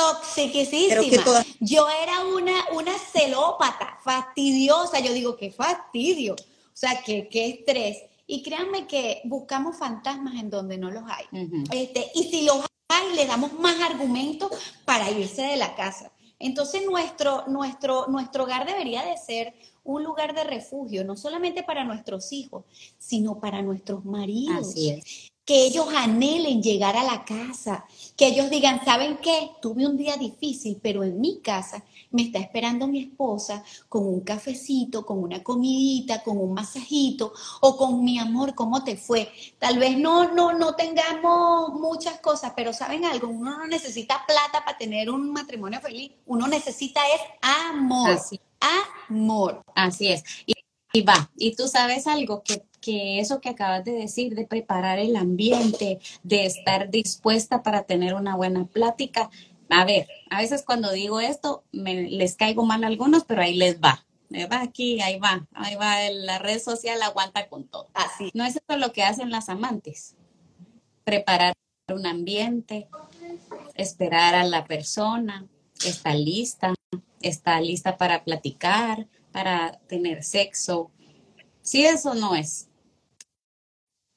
toxiquísima.
Todas-
Yo era una, una celópata, fastidiosa. Yo digo, qué fastidio. O sea, qué, qué estrés. Y créanme que buscamos fantasmas en donde no los hay. Este, y si los hay, le damos más argumentos para irse de la casa. Entonces nuestro, nuestro, nuestro hogar debería de ser un lugar de refugio, no solamente para nuestros hijos, sino para nuestros maridos
Así es.
Que ellos anhelen llegar a la casa, que ellos digan, ¿saben qué? Tuve un día difícil, pero en mi casa me está esperando mi esposa con un cafecito, con una comidita, con un masajito o con mi amor, ¿cómo te fue? Tal vez no, no, no tengamos muchas cosas, pero ¿saben algo? Uno no necesita plata para tener un matrimonio feliz, uno necesita es amor,
Así,
amor.
así es. Y, y va, y tú sabes algo, que, que eso que acabas de decir, de preparar el ambiente, de estar dispuesta para tener una buena plática. A ver, a veces cuando digo esto, me, les caigo mal a algunos, pero ahí les va. Va aquí, ahí va, ahí va, la red social aguanta con todo.
Así.
No es eso lo que hacen las amantes. Preparar un ambiente, esperar a la persona, está lista, está lista para platicar, para tener sexo. Si eso no es.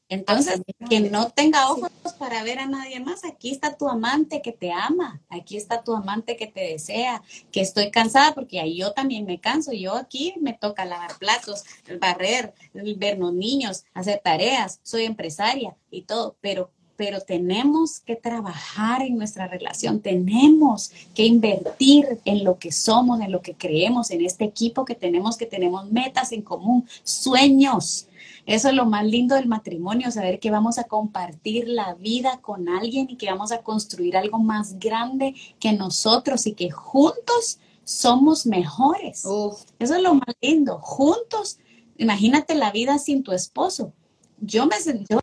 Entonces, que no tenga ojos para ver a nadie más. Aquí está tu amante que te ama. Aquí está tu amante que te desea. Que estoy cansada porque ahí yo también me canso. Yo aquí me toca lavar platos, barrer, ver los niños, hacer tareas. Soy empresaria y todo, pero pero tenemos que trabajar en nuestra relación, tenemos que invertir en lo que somos, en lo que creemos, en este equipo que tenemos, que tenemos metas en común, sueños. Eso es lo más lindo del matrimonio, saber que vamos a compartir la vida con alguien y que vamos a construir algo más grande que nosotros y que juntos somos mejores.
Uf,
Eso es lo más lindo. Juntos, imagínate la vida sin tu esposo. Yo me yo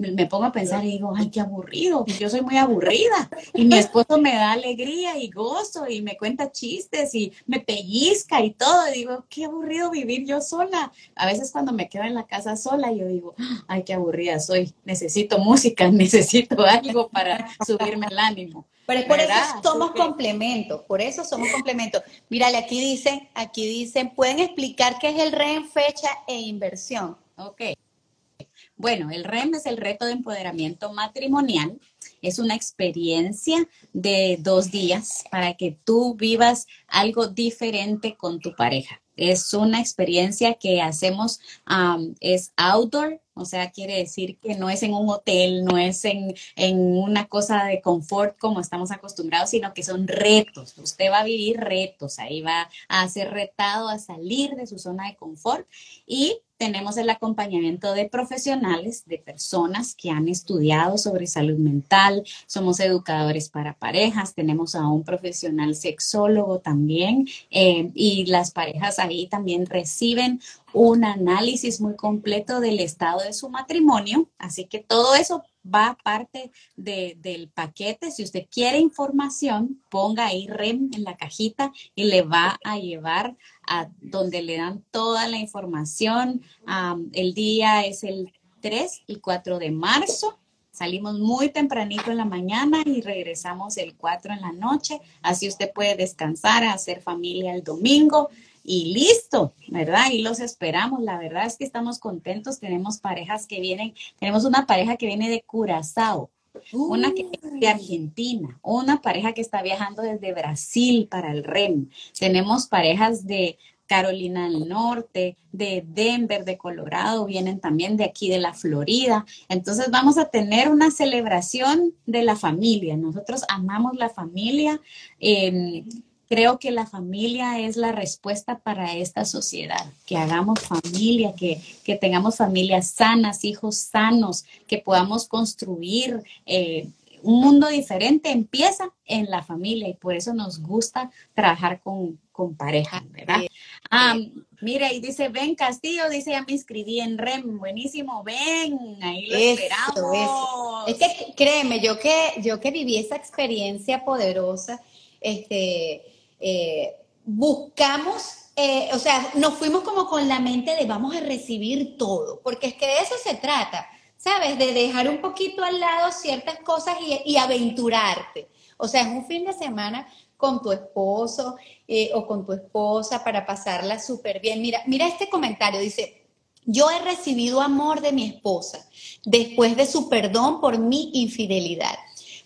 me pongo a pensar y digo, ay, qué aburrido, yo soy muy aburrida. Y mi esposo me da alegría y gozo y me cuenta chistes y me pellizca y todo. Y digo, qué aburrido vivir yo sola. A veces cuando me quedo en la casa sola, yo digo, ay, qué aburrida soy. Necesito música, necesito algo para subirme el ánimo.
Pero es por
¿Verdad?
eso somos complementos, por eso somos complementos. Mírale, aquí dicen, aquí dicen, pueden explicar qué es el REN, fecha e inversión.
Ok. Bueno, el REM es el reto de empoderamiento matrimonial. Es una experiencia de dos días para que tú vivas algo diferente con tu pareja. Es una experiencia que hacemos, es outdoor, o sea, quiere decir que no es en un hotel, no es en, en una cosa de confort como estamos acostumbrados, sino que son retos. Usted va a vivir retos, ahí va a ser retado a salir de su zona de confort y tenemos el acompañamiento de profesionales, de personas que han estudiado sobre salud mental, somos educadores para parejas, tenemos a un profesional sexólogo también eh, y las parejas ahí también reciben un análisis muy completo del estado de su matrimonio, así que todo eso va parte de, del paquete. Si usted quiere información, ponga ahí REM en la cajita y le va a llevar a donde le dan toda la información. Um, el día es el 3 y 4 de marzo. Salimos muy tempranito en la mañana y regresamos el 4 en la noche. Así usted puede descansar, hacer familia el domingo. Y listo, ¿verdad? Y los esperamos. La verdad es que estamos contentos. Tenemos parejas que vienen, tenemos una pareja que viene de Curazao, una que viene de Argentina, una pareja que está viajando desde Brasil para el REM. Tenemos parejas de Carolina del Norte, de Denver, de Colorado, vienen también de aquí de la Florida. Entonces vamos a tener una celebración de la familia. Nosotros amamos la familia. Em, creo que la familia es la respuesta para esta sociedad, que hagamos familia, que, que tengamos familias sanas, hijos sanos, que podamos construir eh, un mundo diferente, empieza en la familia y por eso nos gusta trabajar con, con pareja, ¿verdad? Ah, mira, y dice, ven Castillo, dice, ya me inscribí en REM, buenísimo, ven, ahí lo esperamos.
Es que créeme, yo que, yo que viví esa experiencia poderosa, este, eh, buscamos, eh, o sea, nos fuimos como con la mente de vamos a recibir todo, porque es que de eso se trata, ¿sabes? De dejar un poquito al lado ciertas cosas y, aventurarte. O sea, es un fin de semana con tu esposo eh, o con tu esposa para pasarla súper bien. Mira, mira este comentario, dice, yo he recibido amor de mi esposa después de su perdón por mi infidelidad,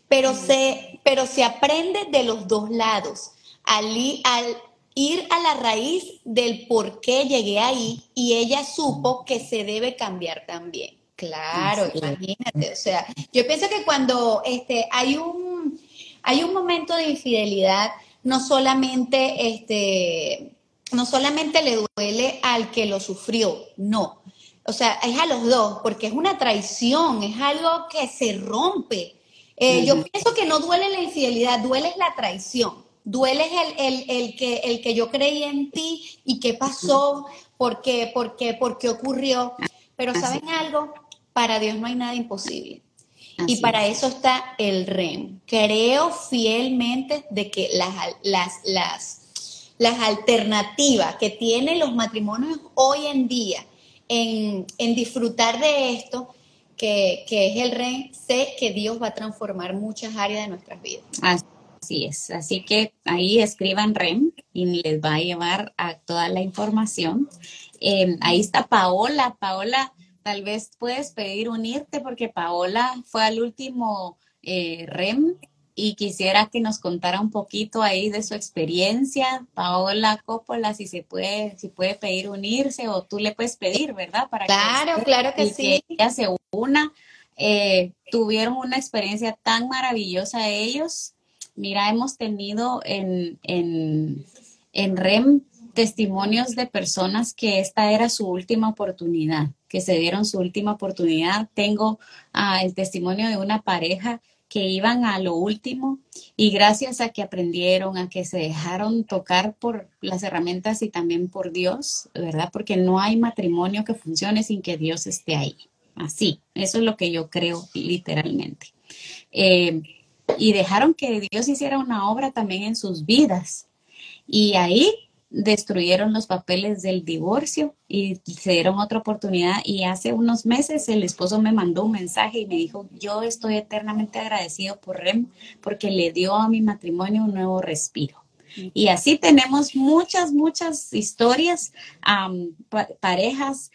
pero, se, pero se aprende de los dos lados al, ir a la raíz del por qué llegué ahí y ella supo que se debe cambiar también. Claro, imagínate, o sea, yo pienso que cuando este, hay, un, hay un momento de infidelidad, no solamente, este, no solamente le duele al que lo sufrió, no. O sea, es a los dos, porque es una traición, es algo que se rompe. Eh, yo pienso que no duele la infidelidad, duele la traición. Duele el, el, que, el que yo creí en ti y qué pasó, por qué, por qué, por qué ocurrió. Pero ¿saben algo? Para Dios no hay nada imposible. y para eso está el REM. Creo fielmente de que las, las, las, las alternativas que tienen los matrimonios hoy en día en, en disfrutar de esto, que, que, es el REM, sé que Dios va a transformar muchas áreas de nuestras vidas.
Así es, así que ahí escriban REM y les va a llevar a toda la información. Em, ahí está Paola. Paola, tal vez puedes pedir unirte porque Paola fue al último eh, REM y quisiera que nos contara un poquito ahí de su experiencia. Paola Coppola, si se puede, si puede pedir unirse o tú le puedes pedir, ¿verdad?
Para claro, claro que sí.
Que ella se una. Eh, tuvieron una experiencia tan maravillosa ellos Mira, hemos tenido en, en, en REM testimonios de personas que esta era su última oportunidad, que se dieron su última oportunidad. Tengo ah, el testimonio de una pareja que iban a lo último y gracias a que aprendieron, a que se dejaron tocar por las herramientas y también por Dios, ¿verdad? Porque no hay matrimonio que funcione sin que Dios esté ahí. Así, eso es lo que yo creo literalmente. Eh, y dejaron que Dios hiciera una obra también en sus vidas. Y ahí destruyeron los papeles del divorcio y se dieron otra oportunidad y hace unos meses el esposo me mandó un mensaje y me dijo, yo estoy eternamente agradecido por Rem porque le dio a mi matrimonio un nuevo respiro. Y así tenemos muchas, muchas historias, parejas,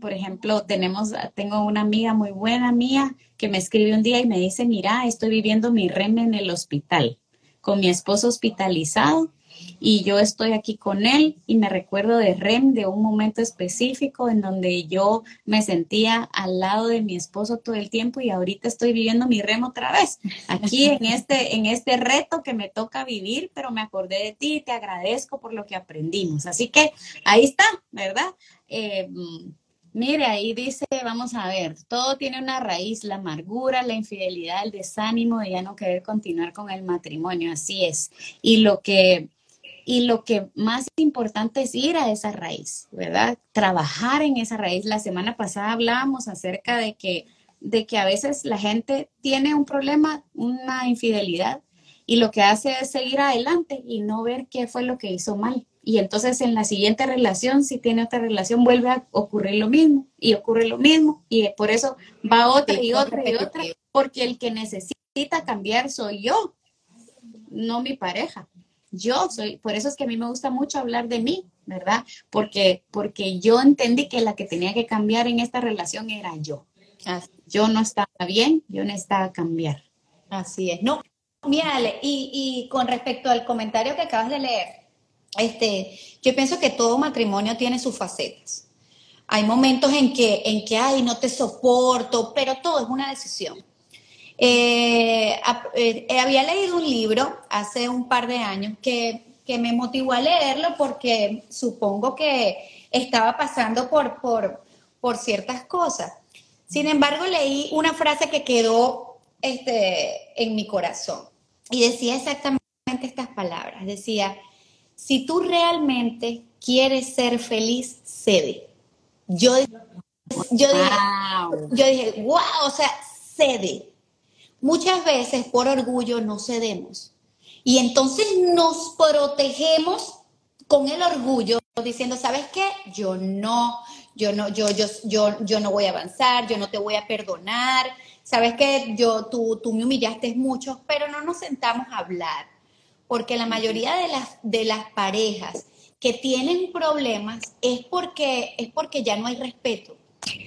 por ejemplo, tenemos, tengo una amiga muy buena mía que me escribe un día y me dice, mira, estoy viviendo mi REM en el hospital, con mi esposo hospitalizado y yo estoy aquí con él y me recuerdo de REM de un momento específico en donde yo me sentía al lado de mi esposo todo el tiempo y ahorita estoy viviendo mi REM otra vez, aquí en este, en este reto que me toca vivir, pero me acordé de ti y te agradezco por lo que aprendimos. Así que ahí está, ¿verdad? Eh, Mire, ahí dice, vamos a ver, todo tiene una raíz, la amargura, la infidelidad, el desánimo de ya no querer continuar con el matrimonio, así es. Y lo que, y lo que más importante es ir a esa raíz, ¿verdad? Trabajar en esa raíz. La semana pasada hablábamos acerca de que, de que a veces la gente tiene un problema, una infidelidad, y lo que hace es seguir adelante y no ver qué fue lo que hizo mal y entonces en la siguiente relación, si tiene otra relación, vuelve a ocurrir lo mismo y ocurre lo mismo y por eso va otra y otra y otra, porque el que necesita cambiar soy yo, no mi pareja. Yo soy, por eso es que a mí me gusta mucho hablar de mí, ¿verdad? Porque, porque yo entendí que la que tenía que cambiar en esta relación era yo. Yo no estaba bien, yo necesitaba cambiar.
Así es. No, mira, y, y con respecto al comentario que acabas de leer, este, yo pienso que todo matrimonio tiene sus facetas. Hay momentos en que, en que, ay, no te soporto, pero todo es una decisión. Eh, eh, había leído un libro hace un par de años que, que, me motivó a leerlo porque supongo que estaba pasando por, por, por ciertas cosas. Sin embargo, leí una frase que quedó este, en mi corazón y decía exactamente estas palabras. Decía, si tú realmente quieres ser feliz, cede. Yo, yo, dije, yo dije, wow, o sea, cede. Muchas veces por orgullo no cedemos. Y entonces nos protegemos con el orgullo diciendo, ¿sabes qué? Yo no, yo no, yo, yo, yo, yo no voy a avanzar, yo no te voy a perdonar, sabes que yo, tú, tú me humillaste mucho, pero no nos sentamos a hablar, porque la mayoría de las, de las parejas que tienen problemas es porque, es porque ya no hay respeto,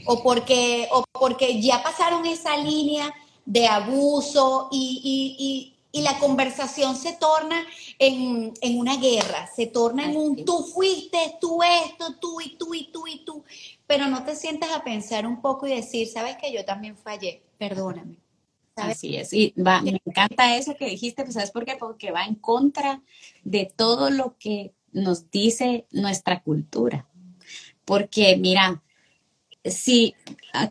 o porque, o porque ya pasaron esa línea de abuso y, y la conversación se torna en, una guerra, se torna en un tú fuiste, tú esto, tú y tú y tú y tú, pero no te sientas a pensar un poco y decir, sabes que yo también fallé, perdóname.
Así es, y va, me encanta eso que dijiste, pues ¿sabes por qué? Porque va en contra de todo lo que nos dice nuestra cultura. Porque mira, si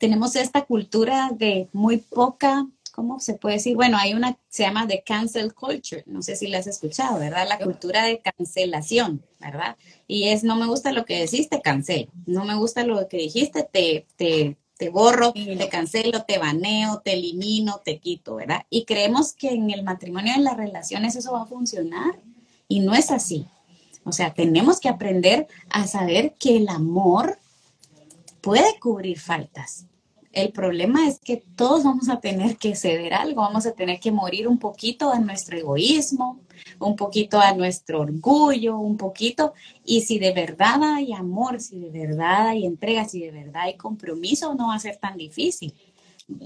tenemos esta cultura de muy poca ¿cómo se puede decir? Bueno, hay una, se llama The Cancel Culture, no sé si la has escuchado, ¿verdad? La cultura de cancelación, ¿verdad? Y es, no me gusta lo que deciste, cancelo, no me gusta lo que dijiste, te, te, te borro, te cancelo, te baneo, te elimino, te quito, ¿verdad? Y creemos que en el matrimonio, en las relaciones, eso va a funcionar y no es así. O sea, tenemos que aprender a saber que el amor puede cubrir faltas, el problema es que todos vamos a tener que ceder algo, vamos a tener que morir un poquito a nuestro egoísmo, un poquito a nuestro orgullo, un poquito. Y si de verdad hay amor, si de verdad hay entrega, si de verdad hay compromiso, no va a ser tan difícil.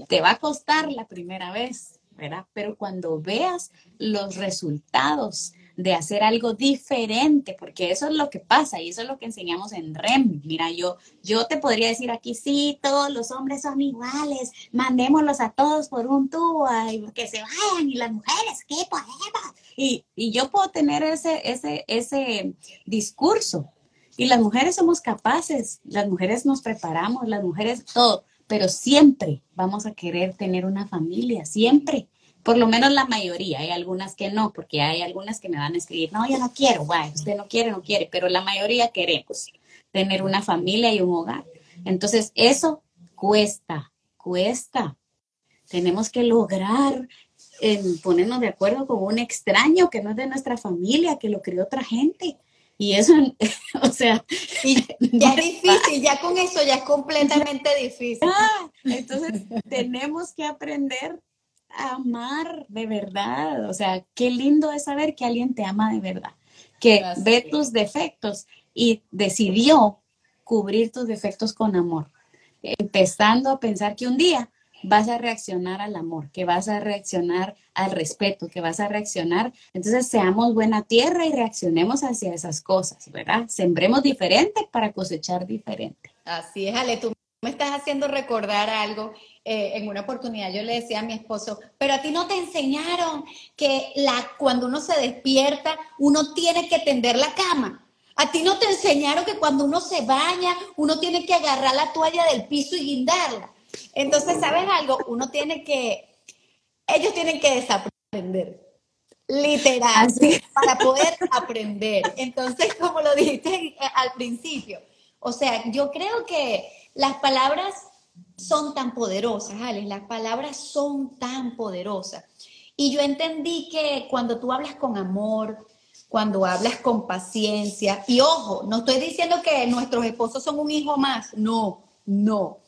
Te va a costar la primera vez, ¿verdad? Pero cuando veas los resultados de hacer algo diferente, porque eso es lo que pasa y eso es lo que enseñamos en REM. Mira, yo, yo te podría decir aquí, sí, todos los hombres son iguales, mandémoslos a todos por un tubo, que se vayan y las mujeres, ¿qué podemos? Y, y yo puedo tener ese, ese, ese discurso. Y las mujeres somos capaces, las mujeres nos preparamos, las mujeres todo, pero siempre vamos a querer tener una familia, siempre por lo menos la mayoría, hay algunas que no, porque hay algunas que me van a escribir, no, yo no quiero, guay, usted no quiere, no quiere, pero la mayoría queremos tener una familia y un hogar. Entonces, eso cuesta, cuesta. Tenemos que lograr eh, ponernos de acuerdo con un extraño que no es de nuestra familia, que lo creó otra gente. Y eso, o sea,
ya es difícil, ya con eso ya es completamente difícil.
Ah, entonces tenemos que aprender amar de verdad. O sea, qué lindo es saber que alguien te ama de verdad, que ve tus defectos y decidió cubrir tus defectos con amor, empezando a pensar que un día vas a reaccionar al amor, que vas a reaccionar al respeto, que vas a reaccionar. Entonces, seamos buena tierra y reaccionemos hacia esas cosas, ¿verdad? Sembremos diferente para cosechar diferente.
Así es, Ale, tú me estás haciendo recordar algo eh, en una oportunidad yo le decía a mi esposo, pero a ti no te enseñaron que la, cuando uno se despierta, uno tiene que tender la cama. A ti no te enseñaron que cuando uno se baña, uno tiene que agarrar la toalla del piso y guindarla. Entonces, ¿sabes algo? Uno tiene que, ellos tienen que desaprender. Literal, para poder aprender. Entonces, como lo dijiste al principio, o sea, yo creo que las palabras son tan poderosas, Alex, las palabras son tan poderosas. Y yo entendí que cuando tú hablas con amor, cuando hablas con paciencia, y ojo, no estoy diciendo que nuestros esposos son un hijo más, no, no.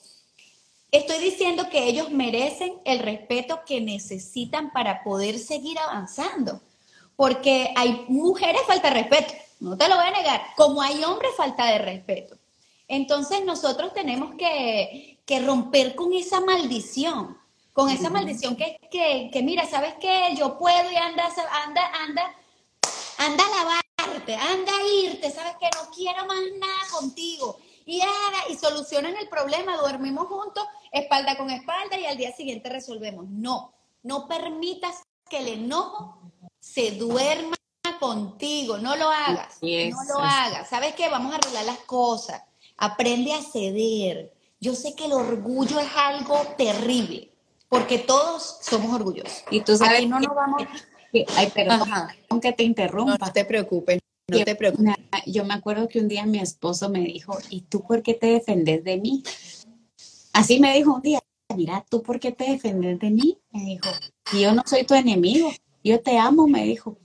Estoy diciendo que ellos merecen el respeto que necesitan para poder seguir avanzando. porque hay mujeres falta de respeto, no te lo voy a negar, como hay hombres falta de respeto. Entonces nosotros tenemos que, que romper con esa maldición, con esa maldición que, que, que mira, ¿sabes qué? Yo puedo y anda, anda, anda, anda a lavarte, anda a irte, ¿sabes qué? No quiero más nada contigo. Y, y solucionan el problema, dormimos juntos, espalda con espalda y al día siguiente resolvemos. No, no permitas que el enojo se duerma contigo, no lo hagas, no lo hagas. ¿Sabes qué? Vamos a arreglar las cosas. Aprende a ceder. Yo sé que el orgullo es algo terrible, porque todos somos orgullosos.
Y tú sabes
no nos vamos...
Ay, perdón, aunque te interrumpa.
No, te preocupes. No te preocupes.
Yo me acuerdo que un día mi esposo me dijo, ¿y tú por qué te defendes de mí? Así me dijo un día, mira, ¿tú por qué te defendes de mí? Me dijo, yo no soy tu enemigo, yo te amo, me dijo.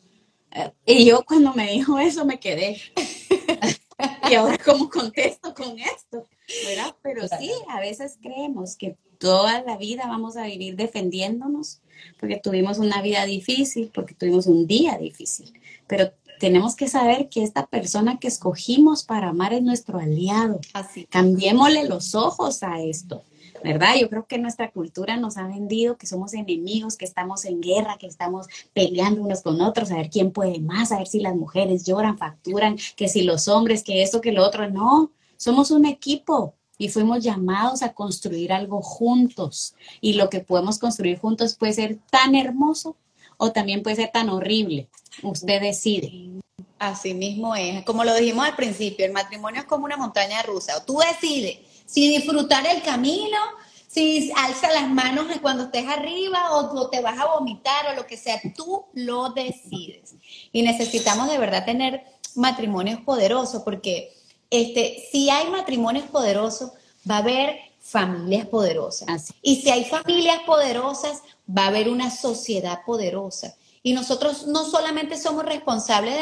Eh, y yo cuando me dijo eso me quedé. y ahora cómo contesto con esto, ¿verdad? Pero sí, a veces creemos que toda la vida vamos a vivir defendiéndonos porque tuvimos una vida difícil, porque tuvimos un día difícil. Pero tenemos que saber que esta persona que escogimos para amar es nuestro aliado.
Así.
Cambiémosle los ojos a esto. ¿verdad? Yo creo que nuestra cultura nos ha vendido que somos enemigos, que estamos en guerra, que estamos peleando unos con otros, a ver quién puede más, a ver si las mujeres lloran, facturan, que si los hombres, que esto, que lo otro. No, somos un equipo y fuimos llamados a construir algo juntos. Y lo que podemos construir juntos puede ser tan hermoso o también puede ser tan horrible. Usted decide.
Así mismo es. Como lo dijimos al principio, el matrimonio es como una montaña rusa. Tú decides si disfrutar el camino, si alza las manos cuando estés arriba o, te vas a vomitar o lo que sea, tú lo decides. Y necesitamos de verdad tener matrimonios poderosos porque este, si hay matrimonios poderosos, va a haber familias poderosas. Y si hay familias poderosas, va a haber una sociedad poderosa. Y nosotros no solamente somos responsables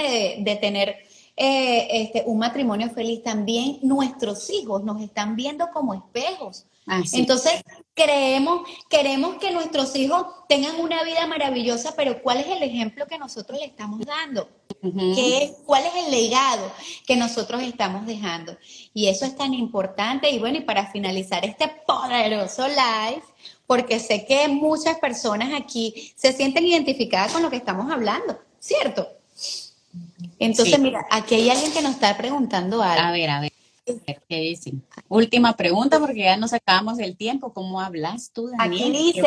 de, tener eh, este, un matrimonio feliz, también nuestros hijos nos están viendo como espejos. Entonces, creemos, queremos que nuestros hijos tengan una vida maravillosa, pero ¿cuál es el ejemplo que nosotros le estamos dando? ¿Cuál es el legado que nosotros estamos dejando? Y eso es tan importante. Y bueno, y para finalizar este poderoso live, porque sé que muchas personas aquí se sienten identificadas con lo que estamos hablando, ¿cierto? Entonces, mira, aquí hay alguien que nos está preguntando algo.
A ver, a ver. ¿Qué dicen? Última pregunta porque ya nos acabamos el tiempo. ¿Cómo hablas tú,
Daniel? Aquí dice,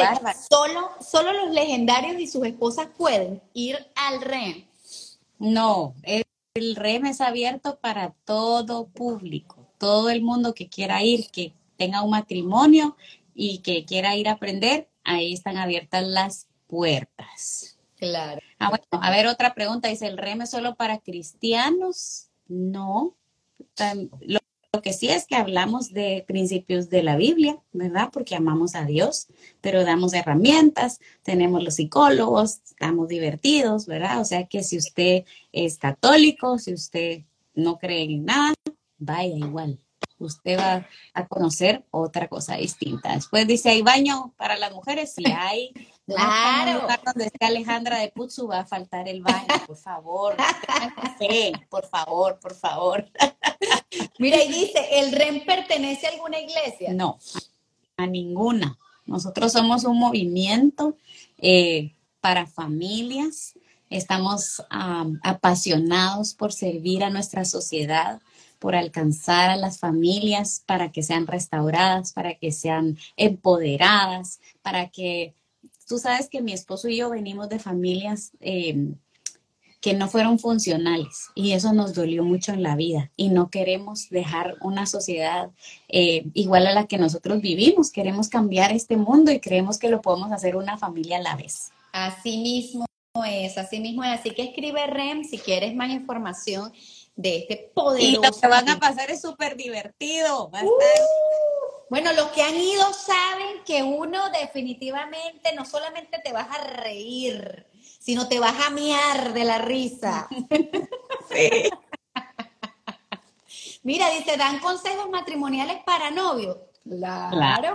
solo, solo los legendarios y sus esposas pueden ir al REM.
No, el, REM es abierto para todo público, todo el mundo que quiera ir, que tenga un matrimonio y que quiera ir a aprender, ahí están abiertas las puertas.
Claro.
Ah, bueno, a ver, otra pregunta. Dice, ¿el REM es solo para cristianos? No. Lo, que sí es que hablamos de principios de la Biblia, ¿verdad? Porque amamos a Dios, pero damos herramientas, tenemos los psicólogos, estamos divertidos, ¿verdad? O sea que si usted es católico, si usted no cree en nada, vaya igual usted va a conocer otra cosa distinta. Después dice, ¿hay baño para las mujeres? Sí hay.
Claro.
lugar donde esté Alejandra de Putsu va a faltar el baño, por favor. por favor, por favor.
Mira, y dice, ¿el REM pertenece a alguna iglesia?
No, a ninguna. Nosotros somos un movimiento eh, para familias. Estamos apasionados por servir a nuestra sociedad por alcanzar a las familias para que sean restauradas, para que sean empoderadas, para que tú sabes que mi esposo y yo venimos de familias em, que no fueron funcionales y eso nos dolió mucho en la vida y no queremos dejar una sociedad eh, igual a la que nosotros vivimos, queremos cambiar este mundo y creemos que lo podemos hacer una familia a la vez.
Así mismo es, así mismo es, así que escribe REM si quieres más información de este poderoso.
Y lo que van a pasar es súper divertido. Uh,
bueno, los que han ido saben que uno definitivamente no solamente te vas a reír, sino te vas a miar de la risa. sí. Mira, dice, dan consejos matrimoniales para novios.
Claro.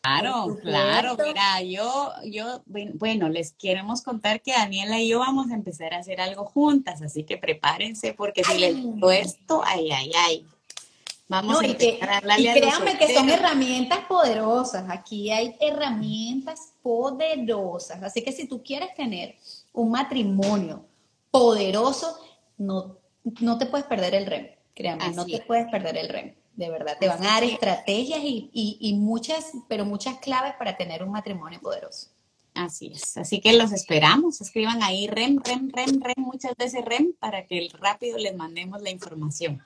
Claro, claro, mira, yo, yo, bueno, les queremos contar que Daniela y yo vamos a empezar a hacer algo juntas, así que prepárense porque si les digo esto, ay, ay, ay.
Vamos a y, que, y créanme que son herramientas poderosas, aquí hay herramientas poderosas, así que si tú quieres tener un matrimonio poderoso, no, no te puedes perder el REM, créanme, no te puedes perder el REM de verdad. Te van a dar estrategias y, muchas, pero muchas claves para tener un matrimonio poderoso.
Así es. Así que los esperamos. Escriban ahí REM, REM, REM, REM, muchas veces REM para que rápido les mandemos la información.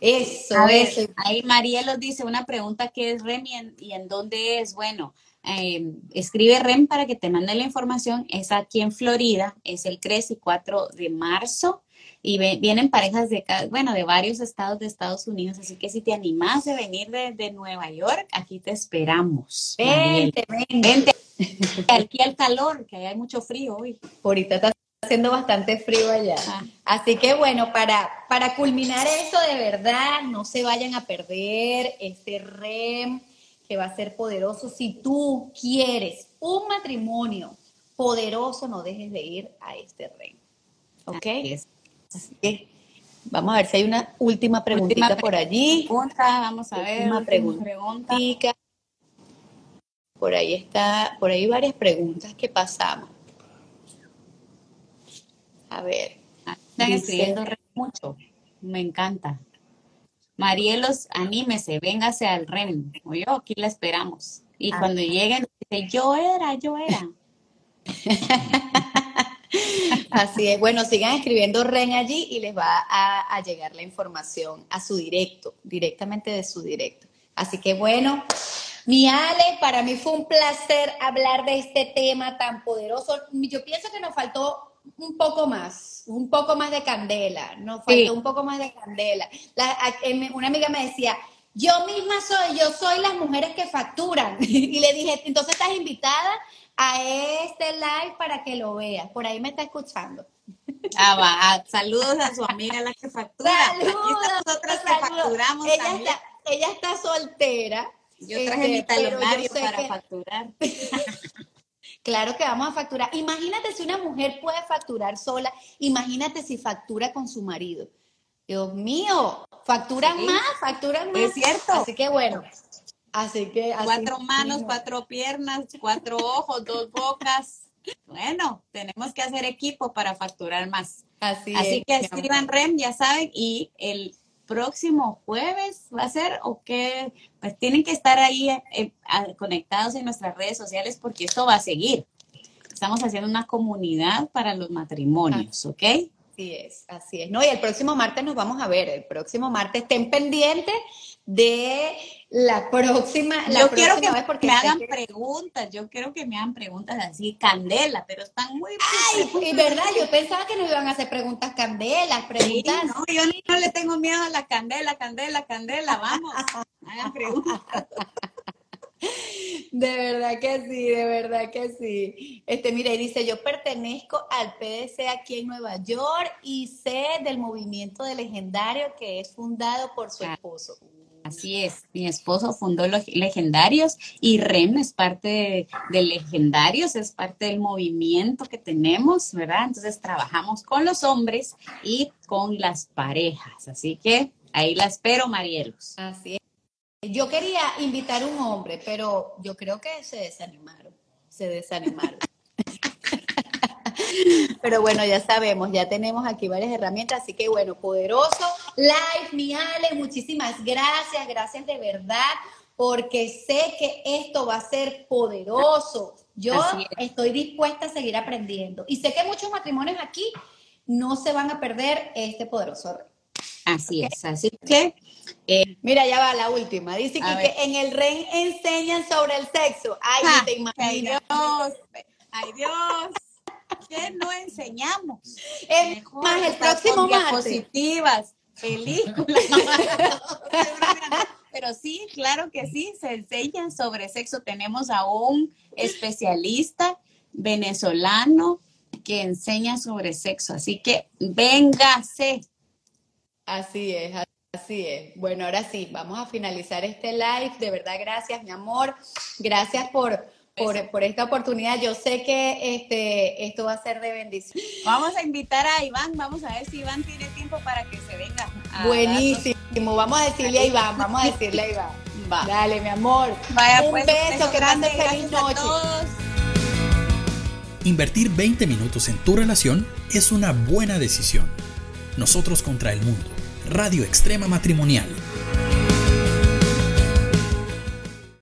Eso, eso. Ahí Marielo dice una pregunta que es REM y en, dónde es. Bueno, em, escribe REM para que te mande la información. Es aquí en Florida, es el 3 y 4 de marzo y vienen parejas de, bueno, de varios estados de Estados Unidos, así que si te animas de venir de, Nueva York, aquí te esperamos.
Vente,
vente. Aquí al calor, que hay mucho frío hoy.
Ahorita está haciendo bastante frío allá. Ah. Así que bueno, para, para culminar esto de verdad, no se vayan a perder este REM que va a ser poderoso. Si tú quieres un matrimonio poderoso, no dejes de ir a este REM. ¿Ok? Así que vamos a ver si hay una última preguntita por allí.
vamos a ver.
Una pregunta. Por ahí está, por ahí varias preguntas que pasamos. A ver.
Están escribiendo mucho. Me encanta. Marielos, anímese, véngase al REM. O yo, aquí la esperamos. Y ah. cuando lleguen, dice, yo era, yo era.
Así es. Bueno, sigan escribiendo REN allí y les va a, llegar la información a su directo, directamente de su directo. Así que bueno, mi Ale, para mí fue un placer hablar de este tema tan poderoso. Yo pienso que nos faltó un poco más, un poco más de candela, nos faltó un poco más de candela. una amiga me decía, yo misma soy, yo soy las mujeres que facturan. y le dije, entonces estás invitada a este live para que lo veas. Por ahí me está escuchando.
Ah, va. Ah, saludos a su amiga la que factura. Saludos. Nosotras que facturamos
ella
también.
Está, ella está soltera.
Yo traje mi este, talonario para facturar.
Claro que vamos a facturar. Imagínate si una mujer puede facturar sola, imagínate si factura con su marido. Dios mío, facturan más, facturan más.
Es cierto.
Así que bueno, Así que.
cuatro manos, cuatro piernas, cuatro ojos, dos bocas. Bueno, tenemos que hacer equipo para facturar más. Así, Así que escriban REM, ya saben, y el próximo jueves va a ser o qué, pues tienen que estar ahí eh, conectados en nuestras redes sociales porque esto va a seguir. Estamos haciendo una comunidad para los matrimonios, ¿ok?
Así es, así es. No, y el próximo martes nos vamos a ver. El próximo martes estén pendientes de la próxima.
La yo quiero que porque me hagan preguntas, yo quiero que me hagan preguntas así, candela, pero están muy.
Ay, y verdad, yo pensaba que no iban a hacer preguntas candelas, preguntas.
no, yo no le tengo miedo a la candela, candela, candela, vamos, hagan preguntas.
De verdad que sí, de verdad que sí. Este, mire, dice, yo pertenezco al PDC aquí en Nueva York y sé del movimiento de legendario que es fundado por su esposo.
Así es, mi esposo fundó los Legendarios y REM es parte de, Legendarios, es parte del movimiento que tenemos, ¿verdad? Entonces trabajamos con los hombres y con las parejas. Así que ahí la espero, Marielos.
Así es. Yo quería invitar a un hombre, pero yo creo que se desanimaron, se desanimaron. Pero bueno, ya sabemos, ya tenemos aquí varias herramientas, así que bueno, poderoso. Live, mi Ale, muchísimas gracias, gracias de verdad, porque sé que esto va a ser poderoso. Yo estoy dispuesta a seguir aprendiendo y sé que muchos matrimonios aquí no se van a perder este poderoso rey.
Así es, así que
eh, mira, ya va la última. Dice que, en el rey enseñan sobre el sexo. Ay, te imaginas.
Ay Dios, ay Dios. ¿Qué no enseñamos?
Es más, el próximo
diapositivas, películas. Pero sí, claro que sí, se enseña sobre sexo. Tenemos a un especialista venezolano que enseña sobre sexo. Así que véngase.
Así es, Así es. Bueno, ahora sí, vamos a finalizar este live. De verdad, gracias, mi amor. Gracias por, por, por, esta oportunidad. Yo sé que este, esto va a ser de bendición.
Vamos a invitar a Iván, vamos a ver si Iván tiene tiempo para que se venga.
Buenísimo, vamos a decirle a Iván, vamos a decirle a Iván. Va. Dale, mi amor.
Vaya,
un
pues,
beso, que grande, feliz noche.
Invertir 20 minutos en tu relación es una buena decisión. Nosotros contra el mundo. Radio Extrema Matrimonial